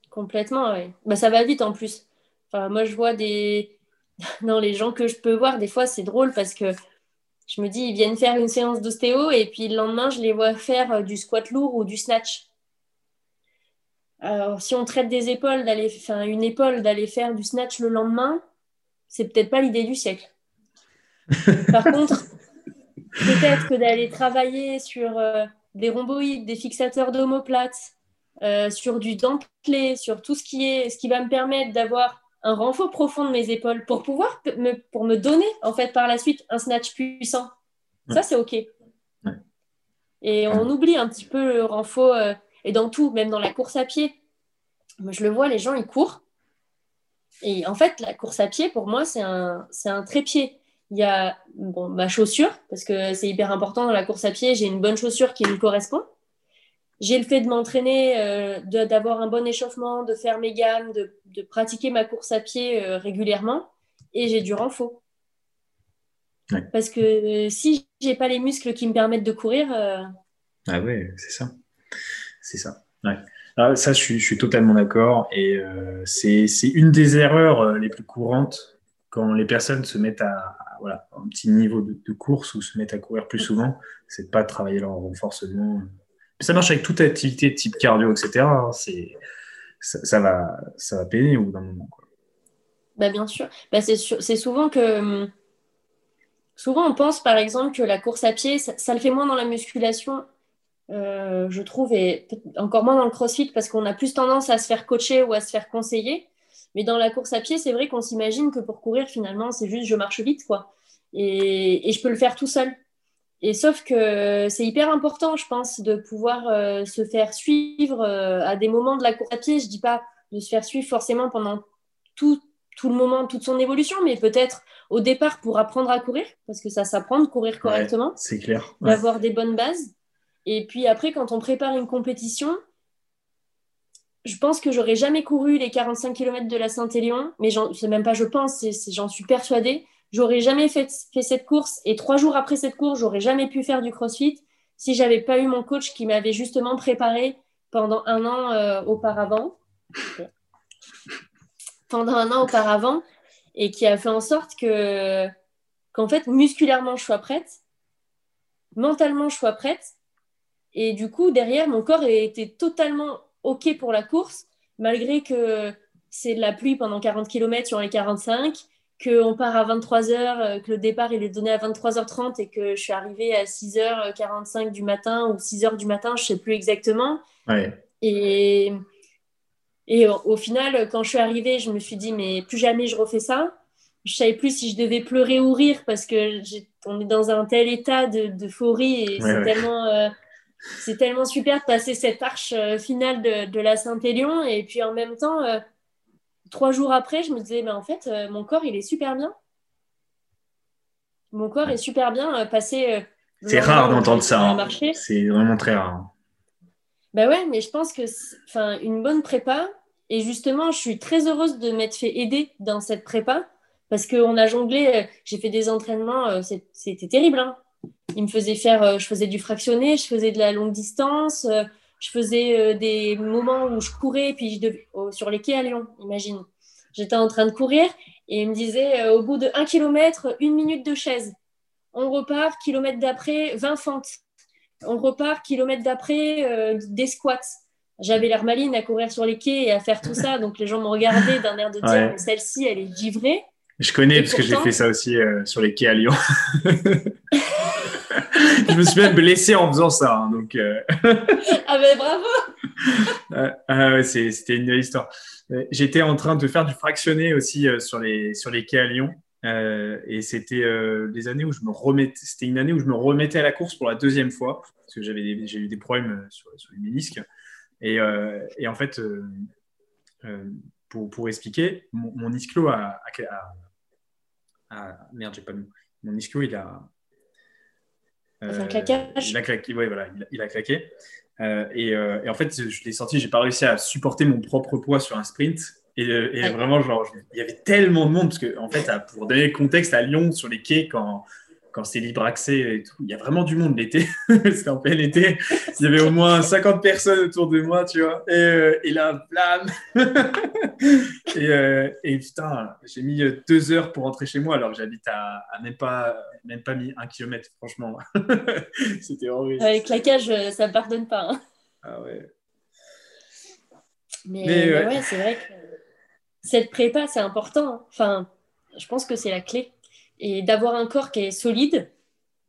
Complètement, oui. Bah, ça va vite en plus. Enfin, moi, je vois des... dans les gens que je peux voir, des fois, c'est drôle parce que je me dis, ils viennent faire une séance d'ostéo et puis le lendemain, je les vois faire euh, du squat lourd ou du snatch. Alors, si on traite des épaules, d'aller, enfin, une épaule, d'aller faire du snatch le lendemain, c'est peut-être pas l'idée du siècle. Par contre, peut-être que d'aller travailler sur euh, des rhomboïdes, des fixateurs d'omoplates, euh, sur du dentelé, sur tout ce qui, est, ce qui va me permettre d'avoir un renfort profond de mes épaules pour pouvoir me, pour me donner en fait par la suite un snatch puissant. Ça c'est ok. Et on oublie un petit peu le renfort euh, et dans tout, même dans la course à pied. Moi, je le vois, les gens ils courent. Et en fait, la course à pied pour moi c'est un, c'est un trépied. Il y a bon, ma chaussure, parce que c'est hyper important dans la course à pied, j'ai une bonne chaussure qui me correspond j'ai le fait de m'entraîner, euh, d'avoir un bon échauffement, de faire mes gammes, de, de pratiquer ma course à pied euh, régulièrement, et j'ai du renfort. Parce que euh, si j'ai pas les muscles qui me permettent de courir. Ah ouais, c'est ça. C'est ça. Ouais. Ah, ça, je suis, je suis, totalement d'accord. Et c'est une des erreurs les plus courantes quand les personnes se mettent à, voilà, un petit niveau de, de, course ou se mettent à courir plus souvent, c'est de pas travailler leur renforcement ça marche avec toute activité type cardio, etc. C'est, ça, va, ça va peiner au bout d'un moment. Bah, bien sûr. Bah, c'est, c'est souvent que. Souvent, on pense par exemple que la course à pied, ça, le fait moins dans la musculation, euh, je trouve, et encore moins dans le crossfit parce qu'on a plus tendance à se faire coacher ou à se faire conseiller. Mais dans la course à pied, c'est vrai qu'on s'imagine que pour courir, finalement, c'est juste je marche vite, quoi. Et je peux le faire tout seul. Et sauf que c'est hyper important, je pense, de pouvoir euh, se faire suivre euh, à des moments de la course à pied. Je dis pas de se faire suivre forcément pendant tout, tout le moment, toute son évolution, mais peut-être au départ pour apprendre à courir, parce que ça s'apprend de courir correctement. c'est clair. D'avoir des bonnes bases. Et puis après, quand on prépare une compétition, je pense que j'aurais jamais couru les 45 km de la Saint-Élion, mais c'est même pas je pense, j'en suis persuadée j'aurais jamais fait, cette course et trois jours après cette course, j'aurais jamais pu faire du crossfit si j'avais pas eu mon coach qui m'avait justement préparé pendant un an euh, auparavant. pendant un an auparavant et qui a fait en sorte que qu'en fait musculairement je sois prête, mentalement je sois prête et du coup derrière mon corps était totalement ok pour la course malgré que c'est de la pluie pendant 40 km sur les 45 qu'on part à 23h, euh, que le départ il est donné à 23h30 et que je suis arrivée à 6h45 du matin ou 6h du matin, je ne sais plus exactement. Et, et au, final, quand je suis arrivée, je me suis dit, mais plus jamais je refais ça. Je ne savais plus si je devais pleurer ou rire parce que on est dans un tel état d'euphorie et c'est tellement, euh, c'est tellement super de passer cette arche euh, finale de, de la Saint-Élion et puis en même temps trois jours après, je me disais, mais en fait, euh, mon corps, il est super bien. Mon corps est super bien euh, passé. Euh, c'est rare d'entendre ça. Hein. C'est vraiment très rare. Bah ouais, mais je pense que enfin une bonne prépa, et justement, je suis très heureuse de m'être fait aider dans cette prépa, parce qu'on a jonglé, j'ai fait des entraînements, c'était terrible. Hein. Il me faisait faire, je faisais du fractionné, je faisais de la longue distance, je faisais euh, des moments où je courais, puis je devais, sur les quais à Lyon, imagine. J'étais en train de courir et il me disait euh, au bout de 1 km, une minute de chaise. On repart, kilomètre d'après, 20 fentes. On repart, kilomètre d'après, euh, des squats. J'avais l'air maline à courir sur les quais et à faire tout ça, donc les gens me regardaient d'un air de dire celle-ci, elle est givrée. Je connais parce que j'ai fait ça aussi sur les quais à Lyon. je me suis même blessé en faisant ça. Hein, donc, euh. ah ben bravo ah C'était une belle histoire. Euh, j'étais en train de faire du fractionné aussi euh, sur, les, sur les quais à Lyon. et c'était des années où je me remettais, c'était une année où je me remettais à la course pour la deuxième fois parce que j'avais j'ai eu des problèmes sur, sur les ménisques et, et en fait pour, pour, expliquer mon, mon ischio a, merde j'ai pas mis mon ischio il a claquage. Il a claqué, voilà, il a, claqué. Euh, euh, et, en fait, je l'ai sorti, j'ai pas réussi à supporter mon propre poids sur un sprint. Et, euh, vraiment, genre, il y avait tellement de monde, parce que, en fait, pour donner le contexte, à Lyon, sur les quais, quand, quand c'est libre accès et tout, il y a vraiment du monde l'été. C'était en plein été. Il y avait au moins 50 personnes autour de moi, tu vois. Et, euh, et là, blam et, euh, et, putain, j'ai mis deux heures pour rentrer chez moi alors que j'habite à, même, pas, même pas mis un kilomètre, franchement. C'était horrible. les claquages, euh, ça ne pardonne pas. Hein. Ah ouais. Mais, ouais, c'est vrai que cette prépa, c'est important. Hein. Enfin, je pense que c'est la clé et d'avoir un corps qui est solide,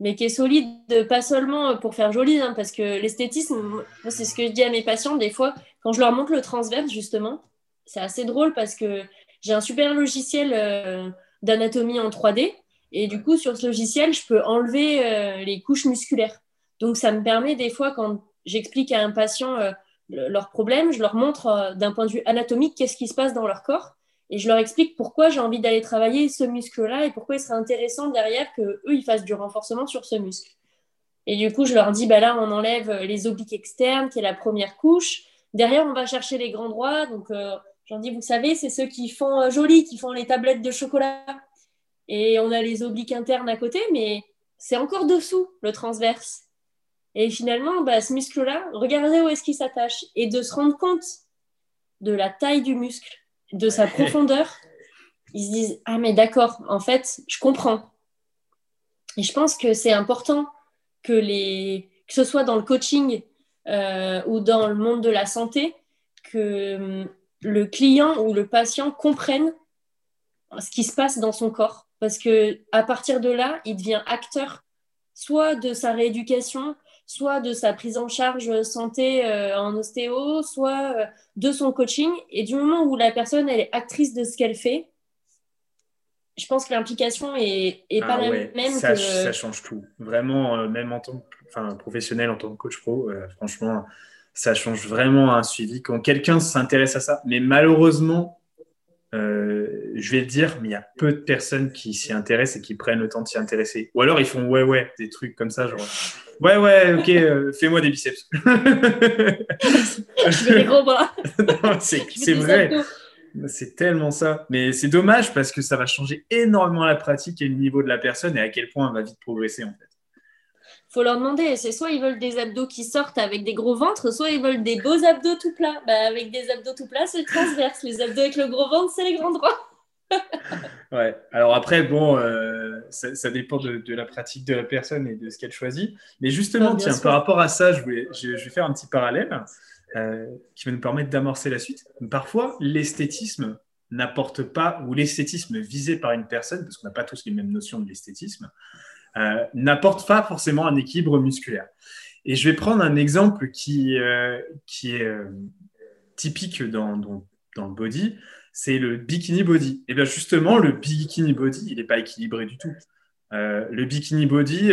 mais qui est solide pas seulement pour faire joli, hein, parce que l'esthétisme, c'est ce que je dis à mes patients des fois, quand je leur montre le transverse, justement, c'est assez drôle parce que j'ai un super logiciel euh, d'anatomie en 3D, et du coup, sur ce logiciel, je peux enlever euh, les couches musculaires. Donc, ça me permet des fois, quand j'explique à un patient euh, leur problème, je leur montre d'un point de vue anatomique qu'est-ce qui se passe dans leur corps et je leur explique pourquoi j'ai envie d'aller travailler ce muscle-là et pourquoi il serait intéressant derrière qu'eux, ils fassent du renforcement sur ce muscle. Et du coup, je leur dis, bah là, on enlève les obliques externes, qui est la première couche. Derrière, on va chercher les grands droits. Donc, euh, j'en dis, vous savez, c'est ceux qui font euh, joli, qui font les tablettes de chocolat. Et on a les obliques internes à côté, mais c'est encore dessous, le transverse. Et finalement, bah, ce muscle-là, regardez où est-ce qu'il s'attache. Et de se rendre compte de la taille du muscle de sa profondeur, ils se disent Ah, mais d'accord, en fait, je comprends. Et je pense que c'est important que, les, que ce soit dans le coaching, ou dans le monde de la santé que hum, le client ou le patient comprenne ce qui se passe dans son corps. Parce que à partir de là, il devient acteur soit de sa rééducation, soit de sa prise en charge santé euh, en ostéo, soit euh, de son coaching. Et du moment où la personne elle est actrice de ce qu'elle fait, je pense que l'implication est, est pas ah la même. Ça, ça change tout. Vraiment, euh, même en tant que enfin, professionnel, en tant que coach pro, franchement, ça change vraiment un suivi quand quelqu'un s'intéresse à ça. Mais malheureusement, euh, je vais le dire, mais il y a peu de personnes qui s'y intéressent et qui prennent le temps de s'y intéresser. Ou alors ils font ouais, ouais, des trucs comme ça, genre ouais, ouais, ok, euh, fais-moi des biceps. je veux des gros bras. c'est vrai. C'est tellement ça. Mais c'est dommage parce que ça va changer énormément la pratique et le niveau de la personne et à quel point elle va vite progresser en fait faut leur demander. C'est soit ils veulent des abdos qui sortent avec des gros ventres, soit ils veulent des beaux abdos tout plats. Bah, avec des abdos tout plats, c'est transverse. Les abdos avec le gros ventre, c'est les grands droits. ouais. Alors après, bon, euh, ça, dépend de, la pratique de la personne et de ce qu'elle choisit. Mais justement, tiens, par rapport à ça, je, voulais, je, vais faire un petit parallèle euh, qui va nous permettre d'amorcer la suite. Parfois, l'esthétisme n'apporte pas, ou l'esthétisme visé par une personne, parce qu'on n'a pas tous les mêmes notions de l'esthétisme, euh, n'apporte pas forcément un équilibre musculaire. Et je vais prendre un exemple qui, qui est typique dans, dans, dans, le body, c'est le bikini body. Et bien justement, le bikini body, il n'est pas équilibré du tout. le bikini body,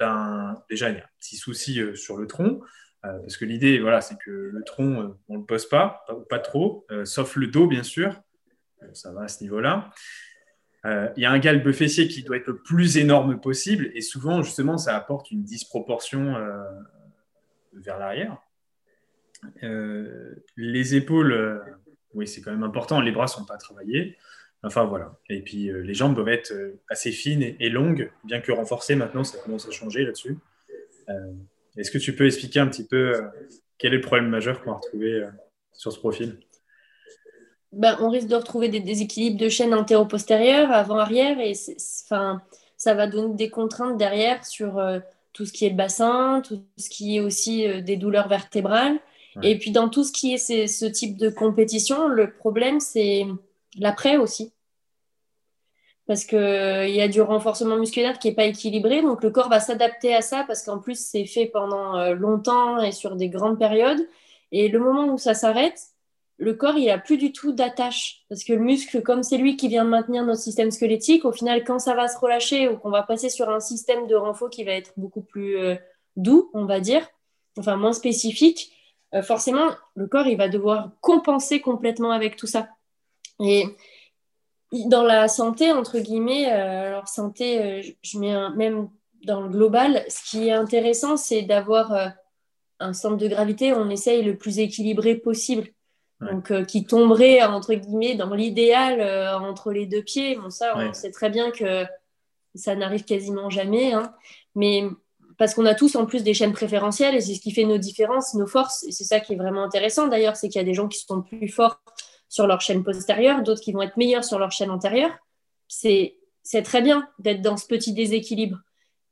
ben, déjà, il y a un petit souci sur le tronc, parce que l'idée, voilà, c'est que le tronc, on ne le pose pas, pas, trop, sauf le dos, bien sûr. ça va à ce niveau-là. Euh, il y a un galbe fessier qui doit être le plus énorme possible et souvent, justement, ça apporte une disproportion euh, vers l'arrière. Euh, les épaules, oui, c'est quand même important. Les bras ne sont pas travaillés. Enfin, voilà. Et puis, les jambes doivent être assez fines et, longues, bien que renforcées maintenant, ça commence à changer là-dessus. Est-ce que tu peux expliquer un petit peu quel est le problème majeur qu'on va retrouver sur ce profil? Ben, on risque de retrouver des déséquilibres de chaîne antéro-postérieure, avant-arrière, et enfin, ça va donner des contraintes derrière sur euh, tout ce qui est le bassin, tout ce qui est aussi euh, des douleurs vertébrales. Et puis dans tout ce qui est ce type de compétition, le problème, c'est l'après aussi. Parce qu'il euh, y a du renforcement musculaire qui n'est pas équilibré, donc le corps va s'adapter à ça, parce qu'en plus, c'est fait pendant longtemps et sur des grandes périodes. Et le moment où ça s'arrête, le corps, il a plus du tout d'attache. Parce que le muscle, comme c'est lui qui vient de maintenir notre système squelettique, au final, quand ça va se relâcher ou qu'on va passer sur un système de renfort qui va être beaucoup plus euh, doux, on va dire, enfin moins spécifique, euh, forcément, le corps, il va devoir compenser complètement avec tout ça. Et dans la santé, entre guillemets, euh, alors santé, je mets même dans le global, ce qui est intéressant, c'est d'avoir un centre de gravité, on essaye le plus équilibré possible donc euh, qui tomberait entre guillemets dans l'idéal euh, entre les deux pieds. Bon, ça, on sait très bien que ça n'arrive quasiment jamais, hein. mais parce qu'on a tous en plus des chaînes préférentielles et c'est ce qui fait nos différences, nos forces. Et c'est ça qui est vraiment intéressant d'ailleurs, c'est qu'il y a des gens qui sont plus forts sur leur chaîne postérieure, d'autres qui vont être meilleurs sur leur chaîne antérieure. C'est très bien d'être dans ce petit déséquilibre.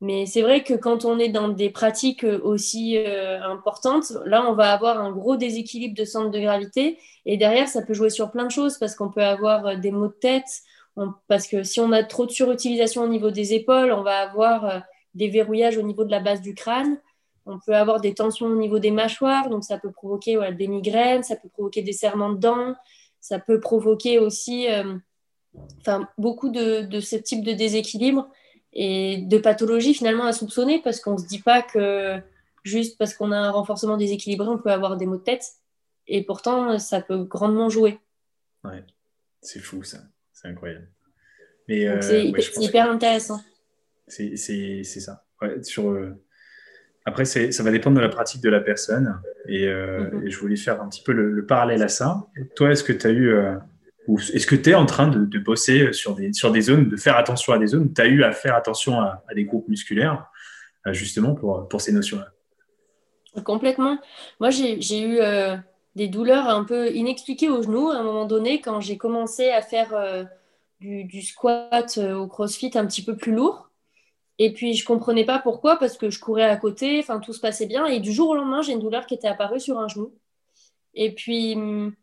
Mais c'est vrai que quand on est dans des pratiques euh, aussi euh, importantes, là, on va avoir un gros déséquilibre de centre de gravité. Et derrière, ça peut jouer sur plein de choses parce qu'on peut avoir euh, des maux de tête. parce que si on a trop de surutilisation au niveau des épaules, on va avoir des verrouillages au niveau de la base du crâne. On peut avoir des tensions au niveau des mâchoires. Donc, ça peut provoquer des migraines, ça peut provoquer des serrements de dents. Ça peut provoquer aussi enfin, beaucoup de, de ce type de déséquilibre et de pathologies finalement à soupçonner parce qu'on ne se dit pas que juste parce qu'on a un renforcement déséquilibré, on peut avoir des maux de tête. Et pourtant, ça peut grandement jouer. Ouais, c'est fou ça, c'est incroyable. Euh, c'est hyper, intéressant. C'est ça. sur, euh, Après, ça va dépendre de la pratique de la personne. Et, euh, mhm. je voulais faire un petit peu le, le parallèle à ça. Toi, est-ce que tu as eu est-ce que tu es en train de, bosser sur des, sur des zones, de faire attention à des zones Tu as eu à faire attention à, des groupes musculaires, euh, justement, pour, pour ces notions-là? Complètement. Moi, j'ai eu euh, des douleurs un peu inexpliquées au genou à un moment donné quand j'ai commencé à faire euh, du, du, squat au crossfit un petit peu plus lourd. Et puis, je comprenais pas pourquoi, parce que je courais à côté, enfin, tout se passait bien. Et du jour au lendemain, j'ai une douleur qui était apparue sur un genou. Et puis, hum,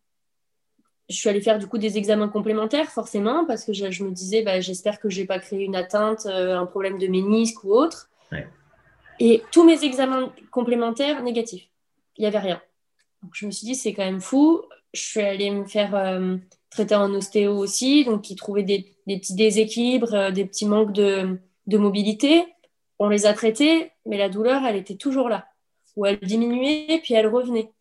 je suis allée faire du coup des examens complémentaires, forcément, parce que je, me disais, bah, j'espère que je n'ai pas créé une atteinte, euh, un problème de ménisque ou autre. Et tous mes examens complémentaires, négatifs. Il n'y avait rien. Donc, je me suis dit, c'est quand même fou. Je suis allée me faire euh, traiter en ostéo aussi, donc qui trouvait des, petits déséquilibres, euh, des petits manques de, de mobilité. On les a traités, mais la douleur, elle était toujours là. Ou elle diminuait, puis elle revenait.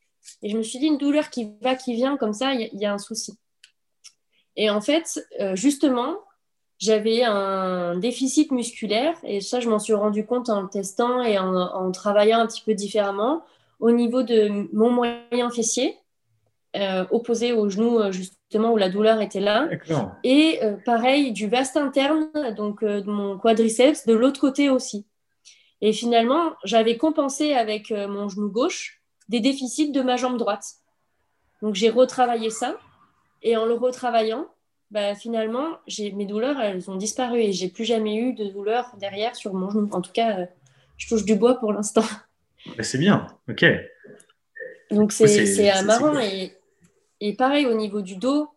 Et je me suis dit, une douleur qui va, qui vient, comme ça, il y, a un souci. Et en fait, euh, justement, j'avais un déficit musculaire, et ça, je m'en suis rendu compte en testant et en, travaillant un petit peu différemment, au niveau de mon moyen fessier, euh, opposé au genou, euh, justement, où la douleur était là. Et pareil, du vaste interne, donc de mon quadriceps, de l'autre côté aussi. Et finalement, j'avais compensé avec mon genou gauche des déficits de ma jambe droite. Donc j'ai retravaillé ça et en le retravaillant, bah, finalement, mes douleurs, elles ont disparu et j'ai plus jamais eu de douleurs derrière sur mon genou. En tout cas, euh, je touche du bois pour l'instant. Bah, c'est bien, ok. Donc c'est marrant et, et, pareil au niveau du dos.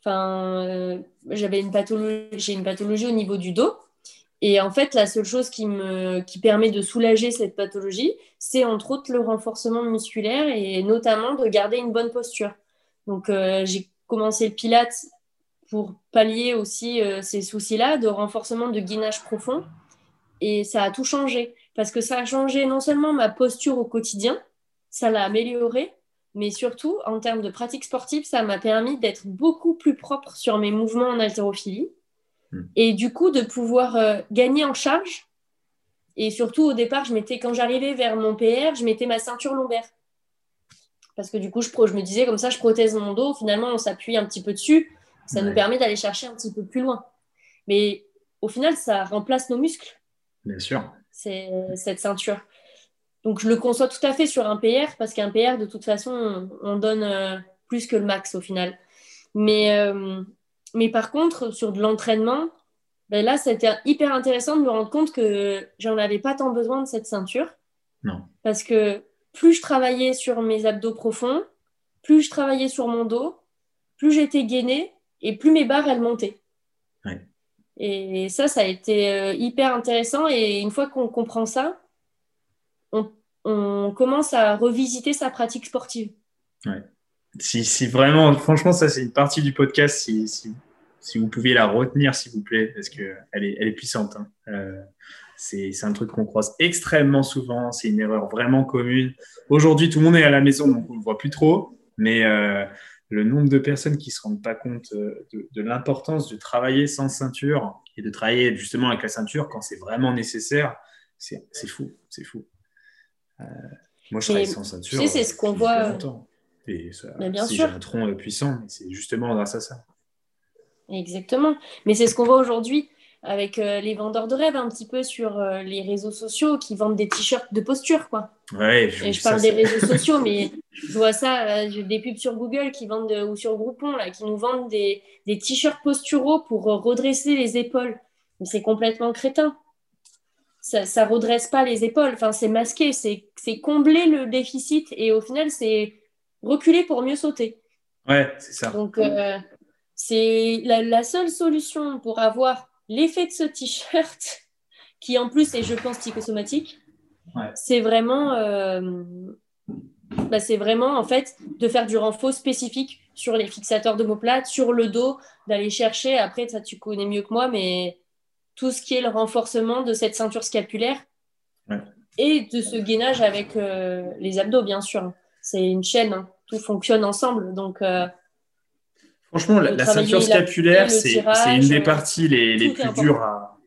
Enfin, euh, j'avais une pathologie, j'ai une pathologie au niveau du dos et en fait, la seule chose qui, me, qui permet de soulager cette pathologie, c'est entre autres le renforcement musculaire et notamment de garder une bonne posture. Donc, euh, j'ai commencé le pilate pour pallier aussi euh, ces soucis-là de renforcement de gainage profond. Et ça a tout changé parce que ça a changé non seulement ma posture au quotidien, ça l'a améliorée, mais surtout en termes de pratique sportive, ça m'a permis d'être beaucoup plus propre sur mes mouvements en haltérophilie Hmm. Et du coup, de pouvoir euh, gagner en charge. Et surtout, au départ, je mettais, quand j'arrivais vers mon PR, je mettais ma ceinture lombaire. Parce que du coup, je, je me disais, comme ça, je prothèse mon dos. Finalement, on s'appuie un petit peu dessus. Ça nous permet d'aller chercher un petit peu plus loin. Mais au final, ça remplace nos muscles. Bien sûr. C'est cette ceinture. Donc, je le conçois tout à fait sur un PR, parce qu'un PR, de toute façon, on, donne euh, plus que le max au final. Mais euh, mais par contre, sur de l'entraînement, ben là, c'était hyper intéressant de me rendre compte que j'en avais pas tant besoin de cette ceinture. Non. Parce que plus je travaillais sur mes abdos profonds, plus je travaillais sur mon dos, plus j'étais gainée et plus mes barres, elles montaient. Et ça, ça a été euh, hyper intéressant. Et une fois qu'on comprend ça, on, commence à revisiter sa pratique sportive. Si, vraiment, franchement, ça, c'est une partie du podcast. Si, si, si, vous pouviez la retenir, s'il vous plaît, parce qu'elle est, elle est puissante. Hein. Euh, c'est un truc qu'on croise extrêmement souvent. C'est une erreur vraiment commune. Aujourd'hui, tout le monde est à la maison, donc on ne le voit plus trop. Mais euh, le nombre de personnes qui ne se rendent pas compte euh, de, de l'importance de travailler sans ceinture et de travailler justement avec la ceinture quand c'est vraiment nécessaire, c'est fou. C'est fou. Euh, moi, je travaille sans ceinture. Tu sais, c'est ce qu'on voit. Et ça, bien si j'ai un tronc puissant, c'est justement grâce à ça. Exactement. Mais c'est ce qu'on voit aujourd'hui avec euh, les vendeurs de rêves un petit peu sur euh, les réseaux sociaux qui vendent des t-shirts de posture quoi. Ouais, je, Et je parle des réseaux sociaux mais je vois ça euh, des pubs sur Google qui vendent ou sur Groupon là qui nous vendent des, des t-shirts posturaux pour redresser les épaules. Mais c'est complètement crétin. Ça, ça redresse pas les épaules, enfin c'est masqué, c'est combler le déficit et au final c'est reculer pour mieux sauter. Ouais, c'est ça. Donc, euh, c'est la, seule solution pour avoir l'effet de ce t-shirt, qui en plus est, je pense, psychosomatique. C'est vraiment, euh, bah, c'est vraiment en fait de faire du renfort spécifique sur les fixateurs d'omoplate, sur le dos, d'aller chercher. Après, ça tu connais mieux que moi, mais tout ce qui est le renforcement de cette ceinture scapulaire et de ce gainage avec euh, les abdos, bien sûr c'est une chaîne, hein. tout fonctionne ensemble. Donc, euh, Franchement, la, ceinture scapulaire, c'est une des parties les, plus dures à.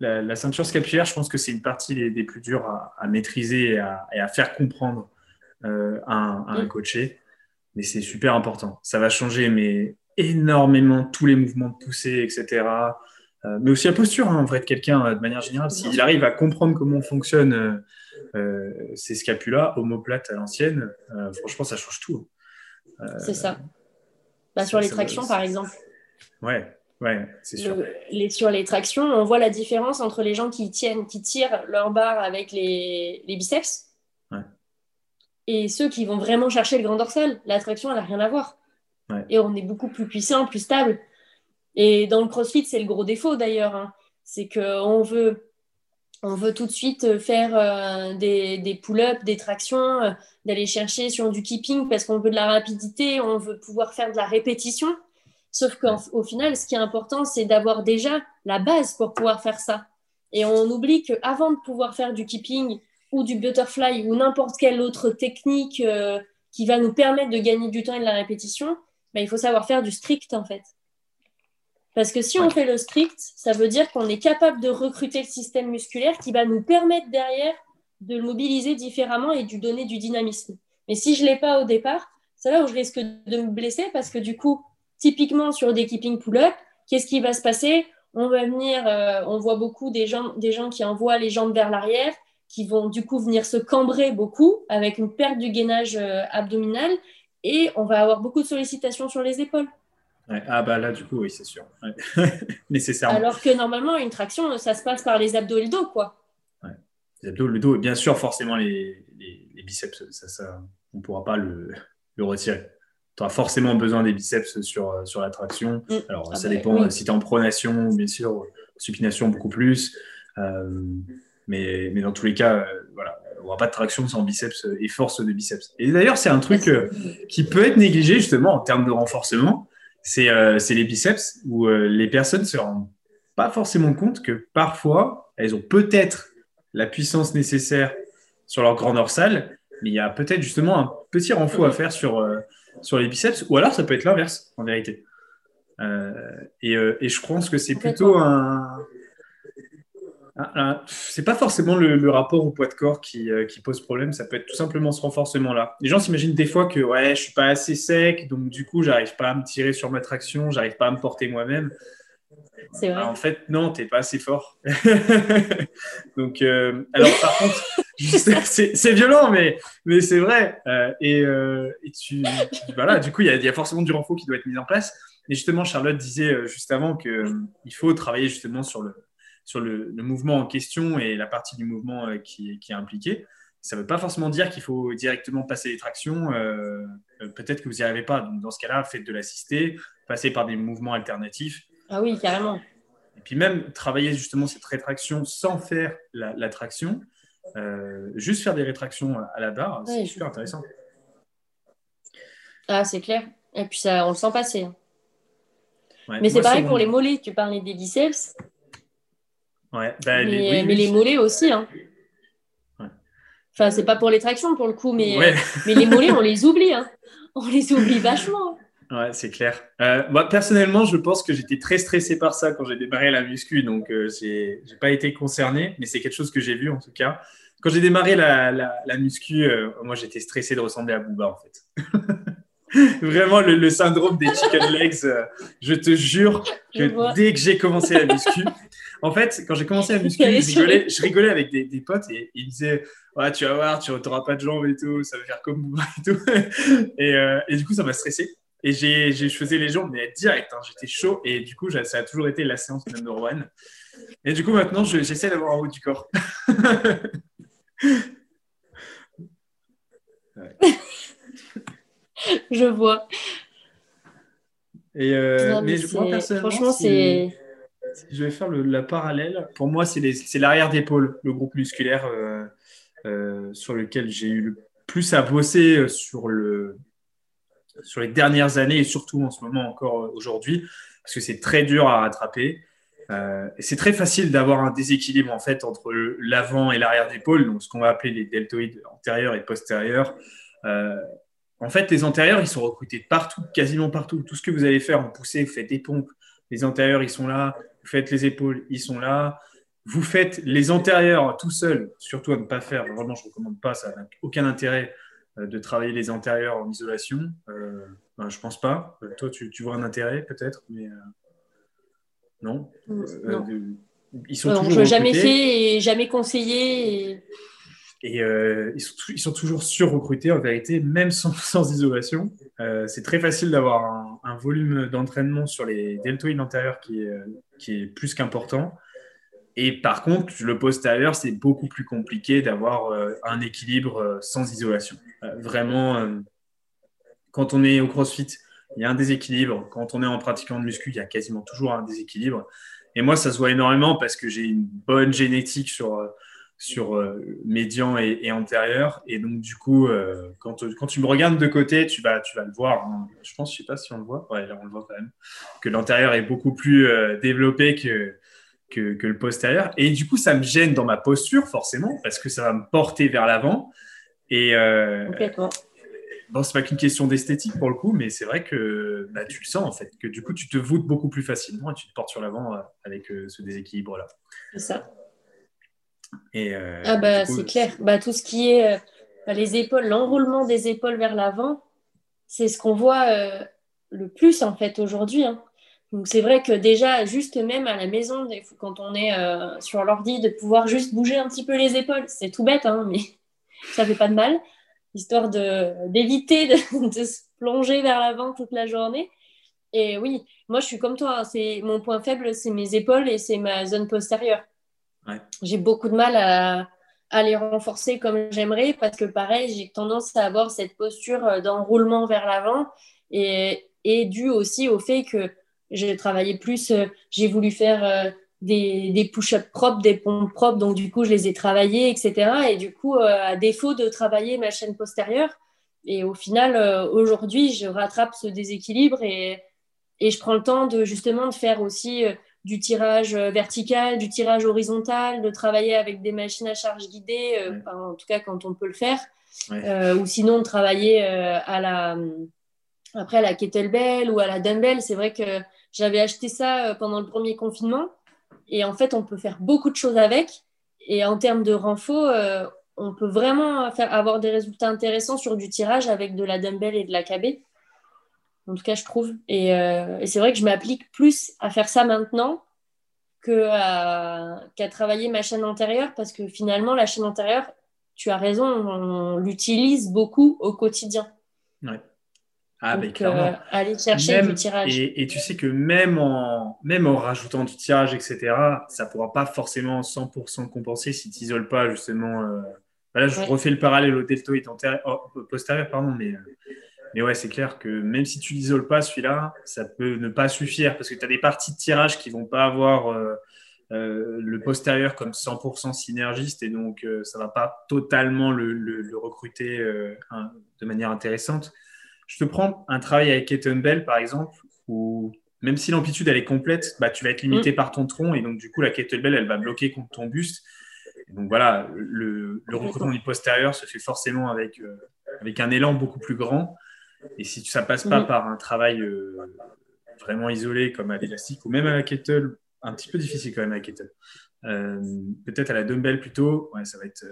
La, ceinture scapulaire, je pense que c'est une partie des, plus dures à, maîtriser et à, faire comprendre euh, à, un, mm. coaché. Mais c'est super important. Ça va changer mais énormément tous les mouvements de poussée, etc. Euh, mais aussi la posture, hein, en vrai, de quelqu'un de manière générale. S'il arrive à comprendre comment fonctionne euh, ces scapulas homoplates à l'ancienne, euh, franchement, ça change tout. Hein. Euh, c'est ça. Bah, sur les tractions, par exemple. Ouais. Ouais, c'est sûr. les, sur les tractions, on voit la différence entre les gens qui tiennent, qui tirent leur barre avec les, les biceps et ceux qui vont vraiment chercher le grand dorsal. La traction, elle n'a rien à voir. Et on est beaucoup plus puissant, plus stable. Et dans le crossfit, c'est le gros défaut d'ailleurs. Hein. C'est qu'on veut, on veut tout de suite faire euh, des, des pull-ups, des tractions, euh, d'aller chercher sur du keeping parce qu'on veut de la rapidité, on veut pouvoir faire de la répétition. Sauf qu'au final, ce qui est important, c'est d'avoir déjà la base pour pouvoir faire ça. Et on oublie qu'avant de pouvoir faire du keeping ou du butterfly ou n'importe quelle autre technique euh, qui va nous permettre de gagner du temps et de la répétition, ben, il faut savoir faire du strict en fait. Parce que si on fait le strict, ça veut dire qu'on est capable de recruter le système musculaire qui va nous permettre derrière de le mobiliser différemment et de lui donner du dynamisme. Mais si je ne l'ai pas au départ, c'est là où je risque de me blesser parce que du coup, typiquement sur des keeping pull-up, qu'est-ce qui va se passer? On va venir, euh, on voit beaucoup des gens, des gens qui envoient les jambes vers l'arrière, qui vont du coup venir se cambrer beaucoup avec une perte du gainage euh, abdominal et on va avoir beaucoup de sollicitations sur les épaules. Ah bah là du coup oui c'est sûr, nécessairement. Alors que normalement une traction ça se passe par les abdos et le dos quoi. Les abdos, le dos et bien sûr forcément les, les, biceps, ça, ça, on ne pourra pas le, le retirer. Tu auras forcément besoin des biceps sur, sur la traction. Mm. Alors ah ça bah dépend si tu es en pronation, bien sûr, supination beaucoup plus. Euh, mais, mais dans tous les cas, euh, voilà, on n'aura pas de traction sans biceps et force de biceps. Et d'ailleurs, c'est un truc euh, qui peut être négligé justement en termes de renforcement. C'est euh, les biceps où les personnes ne se rendent pas forcément compte que parfois, elles ont peut-être la puissance nécessaire sur leur grand dorsal, mais il y a peut-être justement un petit renfort à faire sur, sur les biceps, ou alors ça peut être l'inverse en vérité. et, et, je pense que c'est plutôt un, c'est pas forcément le, rapport au poids de corps euh, qui, pose problème, ça peut être tout simplement ce renforcement-là. Les gens s'imaginent des fois que ouais, je suis pas assez sec, donc du coup, j'arrive pas à me tirer sur ma traction, j'arrive pas à me porter moi-même. C'est vrai. en fait, non, t'es pas assez fort. donc, euh, alors par contre, c'est violent, mais, mais c'est vrai. Euh, et, tu, voilà, du coup, il y, a forcément du renfort qui doit être mis en place. Et justement, Charlotte disait juste avant qu'il faut travailler justement sur le, sur le, mouvement en question et la partie du mouvement euh, qui, est impliquée. Ça ne veut pas forcément dire qu'il faut directement passer les tractions. Euh, euh, peut-être que vous n'y arrivez pas. Donc, dans ce cas-là, faites de l'assister, passez par des mouvements alternatifs. Ah oui, carrément. Et puis même travailler justement cette rétraction sans faire la, traction, juste faire des rétractions à la barre, c'est super intéressant. Ah, c'est clair. Et puis ça, on le sent passer. Mais c'est pareil pour les mollets. Tu parlais des biceps. Ouais, bah, mais, les, mollets aussi. Hein. Enfin, c'est pas pour les tractions pour le coup, mais, euh, mais les mollets, on les oublie. Hein. On les oublie vachement. Ouais, c'est clair. Euh, moi, personnellement, je pense que j'étais très stressé par ça quand j'ai démarré la muscu, donc euh, j'ai pas été concerné, mais c'est quelque chose que j'ai vu en tout cas. Quand j'ai démarré la, la, muscu, moi j'étais stressé de ressembler à Booba en fait. Vraiment le, syndrome des chicken legs. je te jure que dès que j'ai commencé la muscu, en fait, quand j'ai commencé à musculer, je rigolais, avec des, potes et ils disaient ouais, Tu vas voir, tu n'auras pas de jambes et tout, ça va faire comme moi et tout. Euh, et, du coup, ça m'a stressé. Et j'ai, je faisais les jambes, mais direct, hein, j'étais chaud. Et du coup, ça a toujours été la séance number one. Et du coup, maintenant, j'essaie d'avoir un haut du corps. Je vois. Et euh, mais, moi, personnellement, franchement, c'est je vais faire la parallèle, pour moi, c'est l'arrière d'épaule, le groupe musculaire euh, euh, sur lequel j'ai eu le plus à bosser euh, sur les dernières années et surtout en ce moment encore aujourd'hui, parce que c'est très dur à rattraper. c'est très facile d'avoir un déséquilibre en fait entre l'avant et l'arrière d'épaule, donc ce qu'on va appeler les deltoïdes antérieurs et postérieurs. en fait, les antérieurs, ils sont recrutés partout, quasiment partout. Tout ce que vous allez faire en poussée, vous faites des pompes, les antérieurs, ils sont là, vous faites les épaules, ils sont là. Vous faites les antérieurs tout seul, surtout à ne pas faire. Vraiment, je ne recommande pas, ça n'a aucun intérêt euh, de travailler les antérieurs en isolation. Euh, ben, je pense pas. Euh, toi, tu, vois un intérêt peut-être, mais non. ils sont toujours jamais fait et jamais conseillé. Et, ils, sont, ils, sont, toujours sur-recrutés en vérité, même sans, sans isolation. c'est très facile d'avoir un, un, volume d'entraînement sur les deltoïdes antérieurs qui est, qui est plus qu'important. Et par contre, le postérieur, c'est beaucoup plus compliqué d'avoir un équilibre sans isolation. vraiment, quand on est au CrossFit, il y a un déséquilibre. Quand on est en pratiquant de muscu, il y a quasiment toujours un déséquilibre. Et moi, ça se voit énormément parce que j'ai une bonne génétique sur, euh, sur euh, médian et, antérieur. Et donc, du coup, euh, quand, quand, tu me regardes de côté, tu vas, tu vas le voir. Hein. Je pense, je sais pas si on le voit. Ouais, on le voit quand même. Que l'antérieur est beaucoup plus développé que, que, que, le postérieur. Et du coup, ça me gêne dans ma posture, forcément, parce que ça va me porter vers l'avant. Et, Complètement bon, c'est pas qu'une question d'esthétique pour le coup, mais c'est vrai que bah, tu le sens en fait, que du coup tu te voûtes beaucoup plus facilement et tu te portes sur l'avant euh, avec euh, ce déséquilibre-là. C'est ça. Et, euh, ah bah c'est clair. Bah, tout ce qui est bah, les épaules, l'enroulement des épaules vers l'avant, c'est ce qu'on voit le plus en fait aujourd'hui. Hein. Donc c'est vrai que déjà, juste même à la maison, quand on est sur l'ordi, de pouvoir juste bouger un petit peu les épaules, c'est tout bête, hein, mais ça fait pas de mal histoire d'éviter de, se plonger vers l'avant toute la journée. Et oui, moi je suis comme toi, hein. c'est mon point faible, c'est mes épaules et c'est ma zone postérieure. J'ai beaucoup de mal à, les renforcer comme j'aimerais parce que pareil, j'ai tendance à avoir cette posture d'enroulement vers l'avant et, et dû aussi au fait que j'ai travaillé plus, euh, j'ai voulu faire euh, des, push-ups propres, des pompes propres. Donc, du coup, je les ai travaillés, etc. Et du coup, euh, à défaut de travailler ma chaîne postérieure, et au final, euh, aujourd'hui, je rattrape ce déséquilibre et, et, je prends le temps de justement de faire aussi euh, du tirage vertical, du tirage horizontal, de travailler avec des machines à charge guidée, en tout cas quand on peut le faire, ou sinon de travailler à la, après à la kettlebell ou à la dumbbell. C'est vrai que j'avais acheté ça pendant le premier confinement. Et en fait, on peut faire beaucoup de choses avec. Et en termes de renfort, euh, on peut vraiment faire, avoir des résultats intéressants sur du tirage avec de la dumbbell et de la KB. En tout cas, je trouve. Et, euh, c'est vrai que je m'applique plus à faire ça maintenant qu'à travailler ma chaîne antérieure parce que finalement, la chaîne antérieure, tu as raison, on l'utilise beaucoup au quotidien. Ouais. Ah, ben, euh, aller chercher du tirage. Et, tu sais que même en, même en rajoutant du tirage, etc., ça ne pourra pas forcément 100% compenser si tu n'isoles pas justement. Euh, bah là, je refais le parallèle au deltoïde oh, postérieur, pardon, mais, euh, mais ouais, c'est clair que même si tu n'isoles pas celui-là, ça peut ne pas suffire parce que tu as des parties de tirage qui ne vont pas avoir le postérieur comme 100% synergiste et donc ça ne va pas totalement le, le recruter de manière intéressante. Je te prends un travail avec kettlebell, par exemple, où même si l'amplitude elle est complète, bah, tu vas être limité mm. par ton tronc et donc du coup la kettlebell elle va bloquer contre ton buste. donc voilà, le, recrutement du postérieur se fait forcément avec, euh, avec un élan beaucoup plus grand. Et si ça passe pas mm. par un travail euh, vraiment isolé comme à l'élastique ou même à la kettle, un petit peu difficile quand même à la kettle. Euh, peut-être à la dumbbell plutôt, ouais, ça va être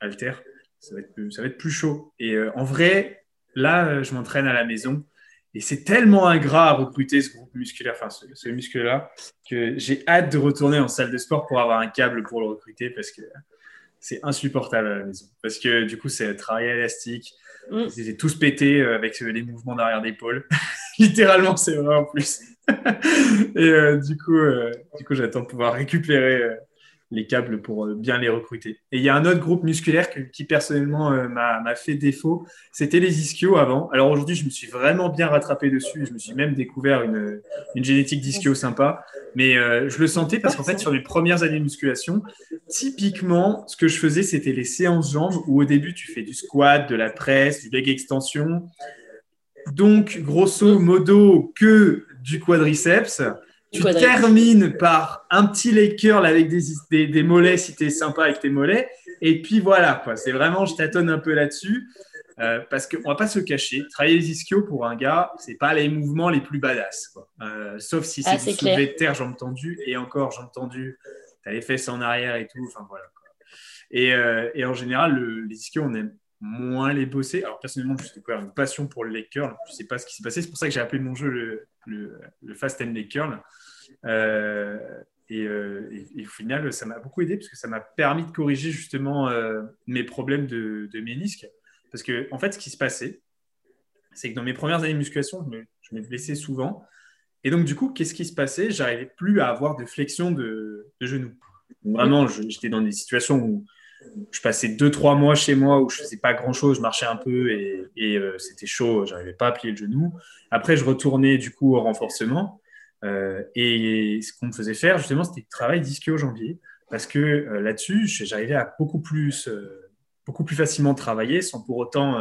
alter, ça va être, ça va être plus chaud. Et en vrai, Là, euh, je m'entraîne à la maison et c'est tellement ingrat à recruter ce groupe musculaire, enfin ce, muscle-là, que j'ai hâte de retourner en salle de sport pour avoir un câble pour le recruter parce que c'est insupportable à la maison. Parce que du coup, c'est travail élastique. Mm. Ils étaient tous pétés euh, avec euh, les mouvements d'arrière d'épaule. Littéralement, c'est vrai en plus. et du coup, du coup j'attends de pouvoir récupérer les câbles pour euh, bien les recruter. Et il y a un autre groupe musculaire qui personnellement euh, m'a fait défaut, c'était les ischios avant. Alors aujourd'hui, je me suis vraiment bien rattrapé dessus, je me suis même découvert une, une génétique d'ischio sympa, mais euh, je le sentais parce qu'en fait, sur mes premières années de musculation, typiquement, ce que je faisais, c'était les séances jambes où au début, tu fais du squat, de la presse, du leg extension. Donc, grosso modo, que du quadriceps tu termines par un petit leg curl avec des, des, mollets si tu es sympa avec tes mollets. Et puis voilà, C'est vraiment, je tâtonne un peu là-dessus. Euh, parce qu'on va pas se cacher, travailler les ischios pour un gars, c'est pas les mouvements les plus badass. Euh, sauf si c'est ah, du soulevé de terre, jambes tendues. Et encore, jambes tendues, tu as les fesses en arrière et tout. Enfin voilà. Et, euh, et, en général, les ischios, on aime moins les bosser. Alors personnellement, je découvert une passion pour le leg curl. Je sais pas ce qui s'est passé. C'est pour ça que j'ai appelé mon jeu le, le, le Fast and Leg Curl. Euh, euh, et, au final, ça m'a beaucoup aidé parce que ça m'a permis de corriger justement euh, mes problèmes de, de, ménisque. Parce que, en fait, ce qui se passait, c'est que dans mes premières années de musculation, je je me blessais souvent. Et donc, du coup, qu'est-ce qui se passait? J'arrivais plus à avoir de flexion de, de genoux. Vraiment, j'étais dans des situations où je passais deux, trois mois chez moi où je faisais pas grand chose, je marchais un peu et, euh, c'était chaud, j'arrivais pas à plier le genou. Après, je retournais du coup au renforcement. Euh, et ce qu'on me faisait faire, justement, c'était travail d'ischio-jambier. Parce que euh, là-dessus, j'arrivais à beaucoup plus, beaucoup plus facilement travailler sans pour autant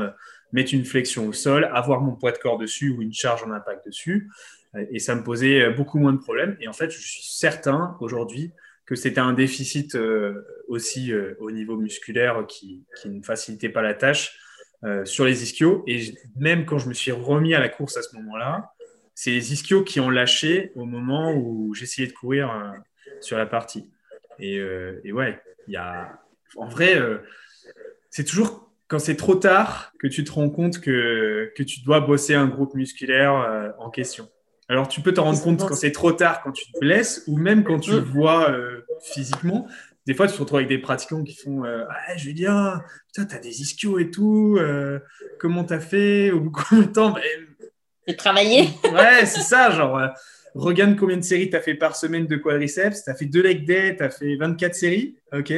mettre une flexion au sol, avoir mon poids de corps dessus ou une charge en impact dessus. et ça me posait beaucoup moins de problèmes. Et en fait, je suis certain aujourd'hui que c'était un déficit euh, aussi euh, au niveau musculaire qui, ne facilitait pas la tâche euh, sur les ischios. Et même quand je me suis remis à la course à ce moment-là, c'est les ischios qui ont lâché au moment où j'essayais de courir sur la partie. Et, et ouais, il y a. En vrai, c'est toujours quand c'est trop tard que tu te rends compte que, que tu dois bosser un groupe musculaire en question. Alors, tu peux te rendre compte quand c'est trop tard, quand tu te blesses, ou même quand tu le vois euh, physiquement. Des fois, tu te retrouves avec des pratiquants qui font euh, Ah, Julien, putain, t'as des ischios et tout. Euh, comment t'as fait Au bout de combien de temps ben, J'ai travaillé. ouais, c'est ça. Genre, regarde combien de séries t'as fait par semaine de quadriceps. T'as fait deux leg day, t'as fait 24 séries. OK.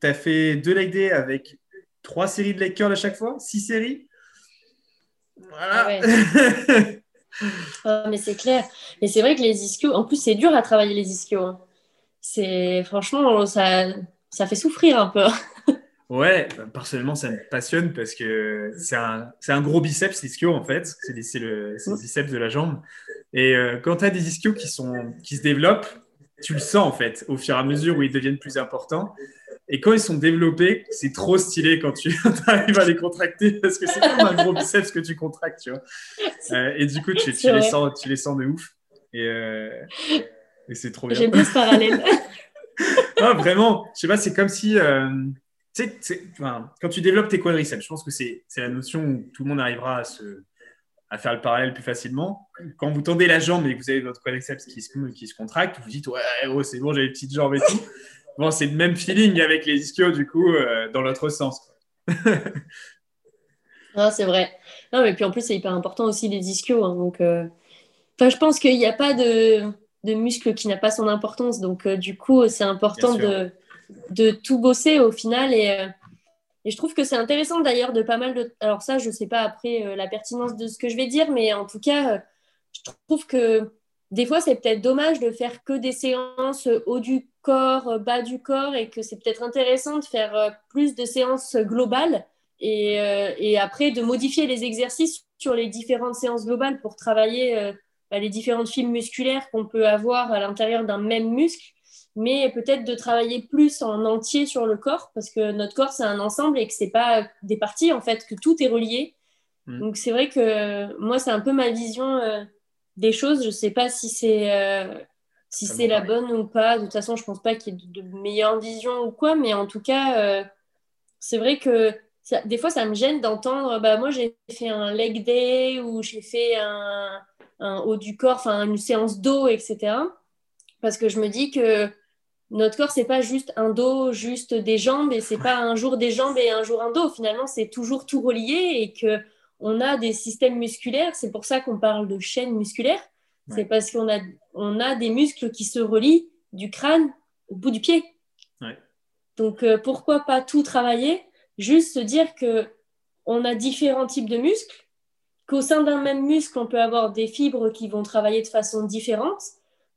T'as fait deux leg day avec trois séries de leg curl à chaque fois, six séries. Voilà. Ah, mais c'est clair. Et c'est vrai que les ischios, en plus, c'est dur à travailler les ischios. Hein. C'est franchement, ça, ça fait souffrir un peu. Ouais, personnellement, ça me passionne parce que c'est un, un, gros biceps ischio en fait. C'est le, le, biceps de la jambe. Et euh, quand tu as des ischios qui, sont, qui se développent, tu le sens en fait au fur et à mesure où ils deviennent plus importants. Et quand ils sont développés, c'est trop stylé quand tu arrives à les contracter parce que c'est comme un gros biceps que tu contractes, tu vois. Euh, et du coup, tu, les sens, tu les sens de ouf. Et, euh, et c'est trop bien. J'aime bien ce parallèle. ah, vraiment, je sais pas, c'est comme si. Euh, tu sais, enfin, quand tu développes tes quadriceps, je pense que c'est la notion où tout le monde arrivera à, se, à faire le parallèle plus facilement. Quand vous tendez la jambe et que vous avez votre quadriceps qui se, qui se contracte, vous dites Ouais, oh, c'est bon, j'ai les petites jambes et tout. Bon, c'est le même feeling avec les ischios, du coup, euh, dans l'autre sens. non, c'est vrai. Non, mais puis en plus, c'est hyper important aussi les ischios. Hein, donc, euh, je pense qu'il n'y a pas de, de muscle qui n'a pas son importance. Donc, euh, du coup, c'est important de, de, tout bosser au final. Et, et je trouve que c'est intéressant d'ailleurs de pas mal de. Alors, ça, je ne sais pas après la pertinence de ce que je vais dire, mais en tout cas, je trouve que des fois, c'est peut-être dommage de faire que des séances haut du corps, euh, bas du corps, et que c'est peut-être intéressant de faire euh, plus de séances globales et, euh, et, après de modifier les exercices sur les différentes séances globales pour travailler bah, les différentes fibres musculaires qu'on peut avoir à l'intérieur d'un même muscle, mais peut-être de travailler plus en entier sur le corps, parce que notre corps, c'est un ensemble et que c'est pas des parties, en fait, que tout est relié. Mmh. Donc c'est vrai que moi, c'est un peu ma vision des choses. Je ne sais pas si c'est euh, si c'est la bonne ou pas. De toute façon, je ne pense pas qu'il y ait de, meilleure vision ou quoi, mais en tout cas, euh, c'est vrai que des fois, ça me gêne d'entendre bah, moi, j'ai fait un leg day ou j'ai fait un, un, haut du corps, enfin une séance dos, etc. Parce que je me dis que notre corps, c'est pas juste un dos, juste des jambes, et c'est pas un jour des jambes et un jour un dos. Finalement, c'est toujours tout relié et que on a des systèmes musculaires. C'est pour ça qu'on parle de chaîne musculaire. C'est parce qu'on a, on a des muscles qui se relient du crâne au bout du pied. Donc, euh, pourquoi pas tout travailler? Juste se dire que on a différents types de muscles, qu'au sein d'un même muscle, on peut avoir des fibres qui vont travailler de façon différente.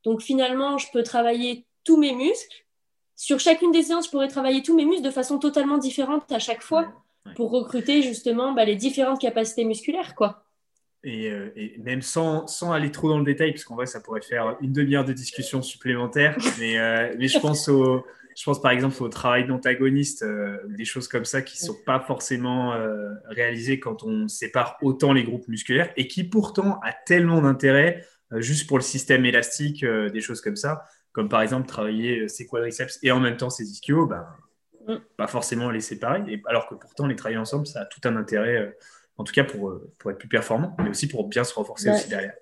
Donc, finalement, je peux travailler tous mes muscles. Sur chacune des séances, je pourrais travailler tous mes muscles de façon totalement différente à chaque fois pour recruter justement bah, les différentes capacités musculaires. quoi. Et, euh, même sans, sans, aller trop dans le détail, parce qu'en vrai, ça pourrait faire une demi-heure de discussion supplémentaire, mais, euh, mais je, pense au, je pense par exemple au travail d'antagoniste, euh, des choses comme ça qui ne sont pas forcément réalisées quand on sépare autant les groupes musculaires et qui pourtant a tellement d'intérêt juste pour le système élastique, des choses comme ça, comme par exemple travailler ses quadriceps et en même temps ses ischios, ben, Mm. pas forcément les séparer, et, alors que pourtant les travailler ensemble, ça a tout un intérêt, euh, en tout cas pour, euh, pour être plus performant, mais aussi pour bien se renforcer aussi derrière.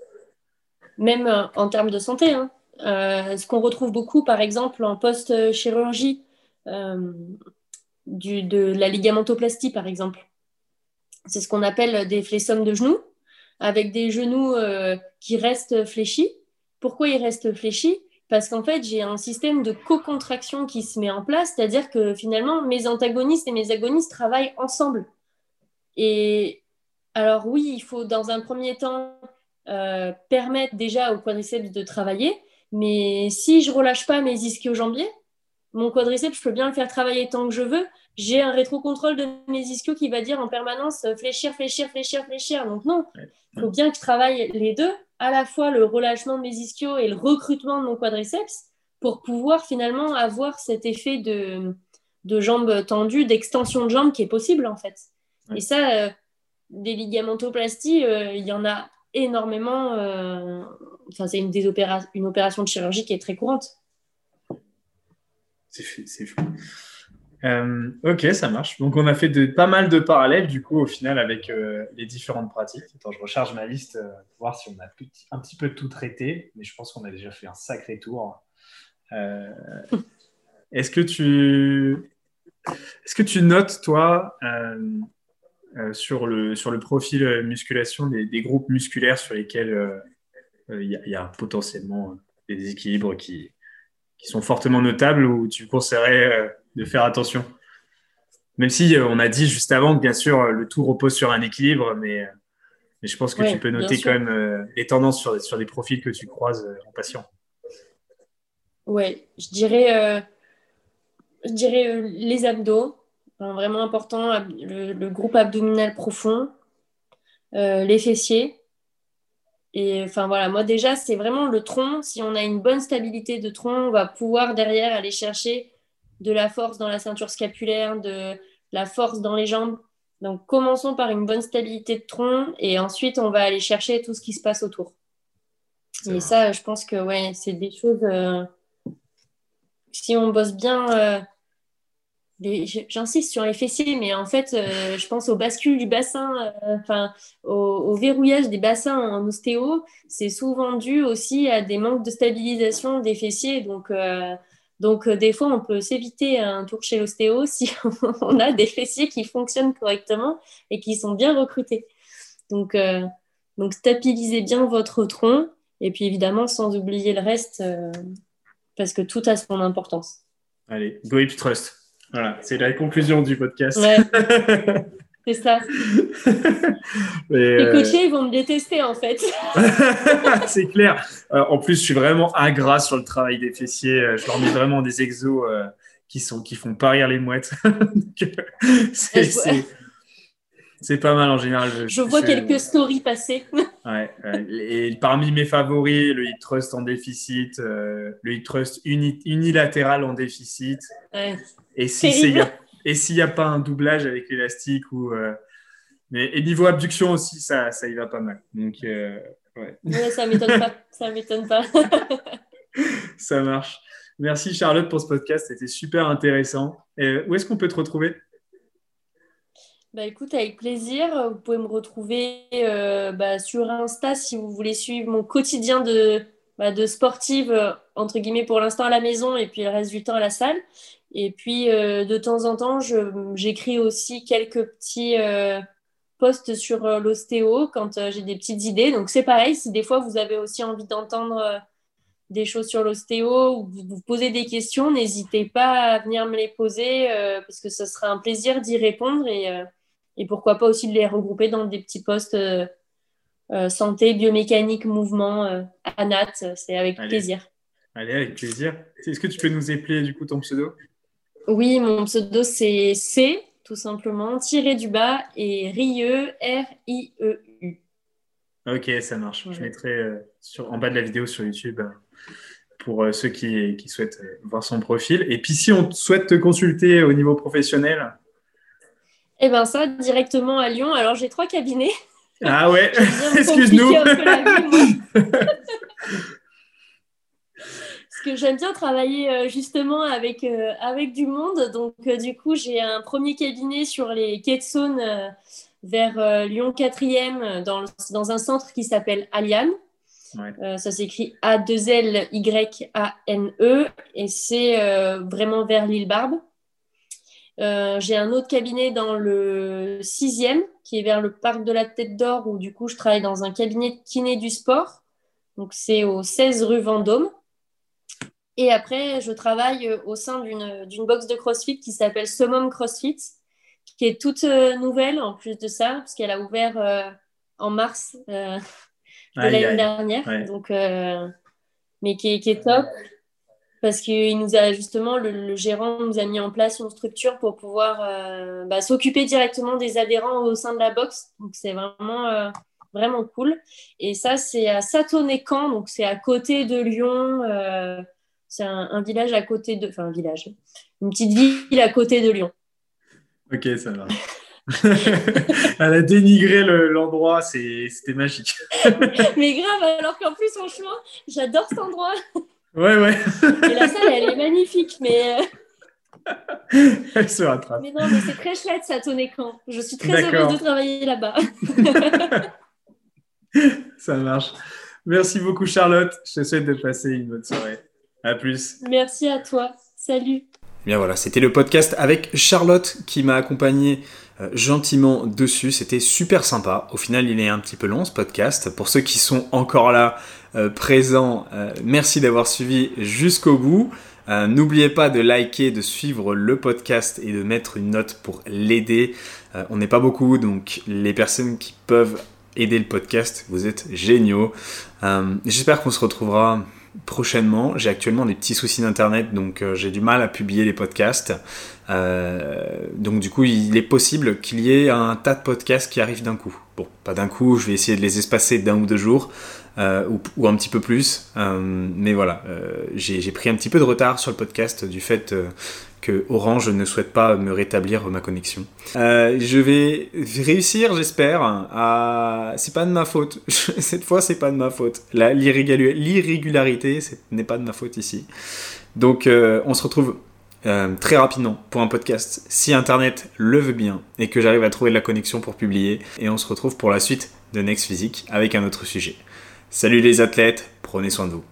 Même euh, en termes de santé, hein. Ce qu'on retrouve beaucoup par exemple en post-chirurgie de la ligamentoplastie par exemple. C'est ce qu'on appelle des flessomes de genoux, avec des genoux qui reste fléchi. Pourquoi il reste fléchi Parce qu'en fait, j'ai un système de co-contraction qui se met en place, c'est-à-dire que finalement, mes antagonistes et mes agonistes travaillent ensemble. Et alors oui, il faut dans un premier temps euh, permettre déjà au quadriceps de travailler, mais si je relâche pas mes ischio-jambiers, mon quadriceps, je peux bien le faire travailler tant que je veux. J'ai un rétrocontrôle de mes ischios qui va dire en permanence euh, fléchir, fléchir, fléchir, fléchir. Donc non, il faut bien que je travaille les deux, à la fois le relâchement de mes ischios et le recrutement de mon quadriceps pour pouvoir finalement avoir cet effet de, de jambes tendues, d'extension de jambes qui est possible en fait. Et ça, euh, des ligamentoplasties, euh, il y en a énormément. Enfin, c'est une, une opération de chirurgie qui est très courante. C'est fou. Euh, ok, ça marche. Donc, on a fait de, pas mal de parallèles, du coup, au final, avec euh, les différentes pratiques. Attends, je recharge ma liste euh, pour voir si on a un petit peu tout traité, mais je pense qu'on a déjà fait un sacré tour. Est-ce que tu. Est-ce que tu notes, toi, sur, le, sur le profil musculation des, groupes musculaires sur lesquels il y, y, a potentiellement des déséquilibres qui, qui sont fortement notables ou tu conseillerais euh, de faire attention? Même si euh, on a dit juste avant que bien sûr le tout repose sur un équilibre, mais, euh, mais je pense que tu peux noter quand même les tendances sur, sur des profils que tu croises en patient. Ouais, je dirais, je dirais les abdos, vraiment important, le, groupe abdominal profond, les fessiers, et enfin voilà, moi déjà, c'est vraiment le tronc. Si on a une bonne stabilité de tronc, on va pouvoir derrière aller chercher de la force dans la ceinture scapulaire, de la force dans les jambes. Donc commençons par une bonne stabilité de tronc et ensuite on va aller chercher tout ce qui se passe autour. Et ça, je pense que ouais, c'est des choses. Euh, si on bosse bien euh, J'insiste sur les fessiers, mais en fait, euh, je pense au bascule du bassin, euh, au, verrouillage des bassins en ostéo. C'est souvent dû aussi à des manques de stabilisation des fessiers. Donc, euh, donc des fois, on peut s'éviter un tour chez l'ostéo si on a des fessiers qui fonctionnent correctement et qui sont bien recrutés. Donc, donc stabilisez bien votre tronc et puis évidemment, sans oublier le reste, parce que tout a son importance. Allez, Grip Trust. Voilà, c'est la conclusion du podcast. c'est ça. Les euh, coachés, ils vont me détester en fait. c'est clair. Euh, en plus, je suis vraiment ingrat sur le travail des fessiers. Euh, je leur mets vraiment des exos qui, sont, qui font rire les mouettes. c'est pas mal en général. Je, vois quelques stories passer. ouais, et parmi mes favoris, le hip trust en déficit, le hip trust unilatéral en déficit. Ouais. Et si et s'il n'y a pas un doublage avec l'élastique ou euh, mais et niveau abduction aussi, ça, ça y va pas mal. Donc euh, ouais. ça m'étonne pas. Ça m'étonne pas. ça marche. Merci Charlotte pour ce podcast, c'était super intéressant. Et où est-ce qu'on peut te retrouver? Bah écoute, avec plaisir. Vous pouvez me retrouver euh, bah, sur Insta si vous voulez suivre mon quotidien de, bah, de sportive, entre guillemets, pour l'instant à la maison et puis le reste du temps à la salle. Et puis, euh, de temps en temps, j'écris aussi quelques petits euh, posts sur euh, l'ostéo quand j'ai des petites idées. Donc, c'est pareil, si des fois vous avez aussi envie d'entendre des choses sur l'ostéo ou vous, vous posez des questions, n'hésitez pas à venir me les poser parce que ce sera un plaisir d'y répondre et, et, pourquoi pas aussi de les regrouper dans des petits posts santé, biomécanique, mouvement, ANAT. C'est avec plaisir. Allez, avec plaisir. Est-ce que tu peux nous épeler du coup ton pseudo? Oui, mon pseudo c'est C, tout simplement, tiré du bas, et Rieu, R-I-E-U. Ok, ça marche. Je mettrai euh, sur, en bas de la vidéo sur YouTube euh, pour euh, ceux qui, souhaitent voir son profil. Et puis si on souhaite te consulter au niveau professionnel? Eh bien ça, directement à Lyon. Alors j'ai trois cabinets. Ah ouais, excuse-nous. que j'aime bien travailler euh, justement avec, euh, avec du monde. Donc, euh, du coup, j'ai un premier cabinet sur les quais de Saône vers Lyon 4e dans, dans, un centre qui s'appelle Aliane. ça s'écrit A-2-L-Y-A-N-E et c'est vraiment vers l'île Barbe. j'ai un autre cabinet dans le 6e qui est vers le parc de la Tête d'Or où du coup je travaille dans un cabinet de kiné du sport Donc, c'est au 16 rue Vendôme. Et après, je travaille au sein d'une box de CrossFit qui s'appelle Summum CrossFit, qui est toute nouvelle en plus de ça, parce qu'elle a ouvert en mars de l'année dernière. Donc, mais qui est, top parce qu'il nous a justement, le, gérant nous a mis en place une structure pour pouvoir euh, bah, s'occuper directement des adhérents au sein de la boxe. Donc c'est vraiment, euh, vraiment cool. Et ça, c'est à Satonnet-Camp, donc c'est à côté de Lyon. C'est un, village à côté de. Enfin, un village. Une petite ville à côté de Lyon. Ok, ça va. Elle a dénigré l'endroit, c'était magique. Mais grave, alors qu'en plus, franchement, j'adore cet endroit. Ouais, ouais. Et la salle, elle est magnifique, mais. Euh, elle se rattrape. Mais non, mais c'est très chouette, ça, ton écran. Je suis très heureuse de travailler là-bas. ça marche. Merci beaucoup, Charlotte. Je te souhaite de passer une bonne soirée. À plus. Merci à toi. Salut. Bien voilà, c'était le podcast avec Charlotte qui m'a accompagné euh, gentiment dessus. C'était super sympa. Au final, il est un petit peu long ce podcast. Pour ceux qui sont encore là, euh, présents, euh, merci d'avoir suivi jusqu'au bout. N'oubliez pas de liker, de suivre le podcast et de mettre une note pour l'aider. on n'est pas beaucoup, donc les personnes qui peuvent aider le podcast, vous êtes géniaux. J'espère qu'on se retrouvera prochainement. J'ai actuellement des petits soucis d'internet, donc euh, j'ai du mal à publier les podcasts. Euh, donc du coup, il est possible qu'il y ait un tas de podcasts qui arrivent d'un coup. Bon, pas d'un coup, je vais essayer de les espacer d'un ou deux jours, euh, ou, un petit peu plus. mais voilà, j'ai pris un petit peu de retard sur le podcast du fait que Orange ne souhaite pas me rétablir ma connexion. Euh, je vais réussir, j'espère. À... C'est pas de ma faute. Cette fois, c'est pas de ma faute. L'irrégularité, ce n'est pas de ma faute ici. Donc, euh, on se retrouve euh, très rapidement pour un podcast si Internet le veut bien et que j'arrive à trouver de la connexion pour publier. Et on se retrouve pour la suite de Next Physique avec un autre sujet. Salut les athlètes, prenez soin de vous.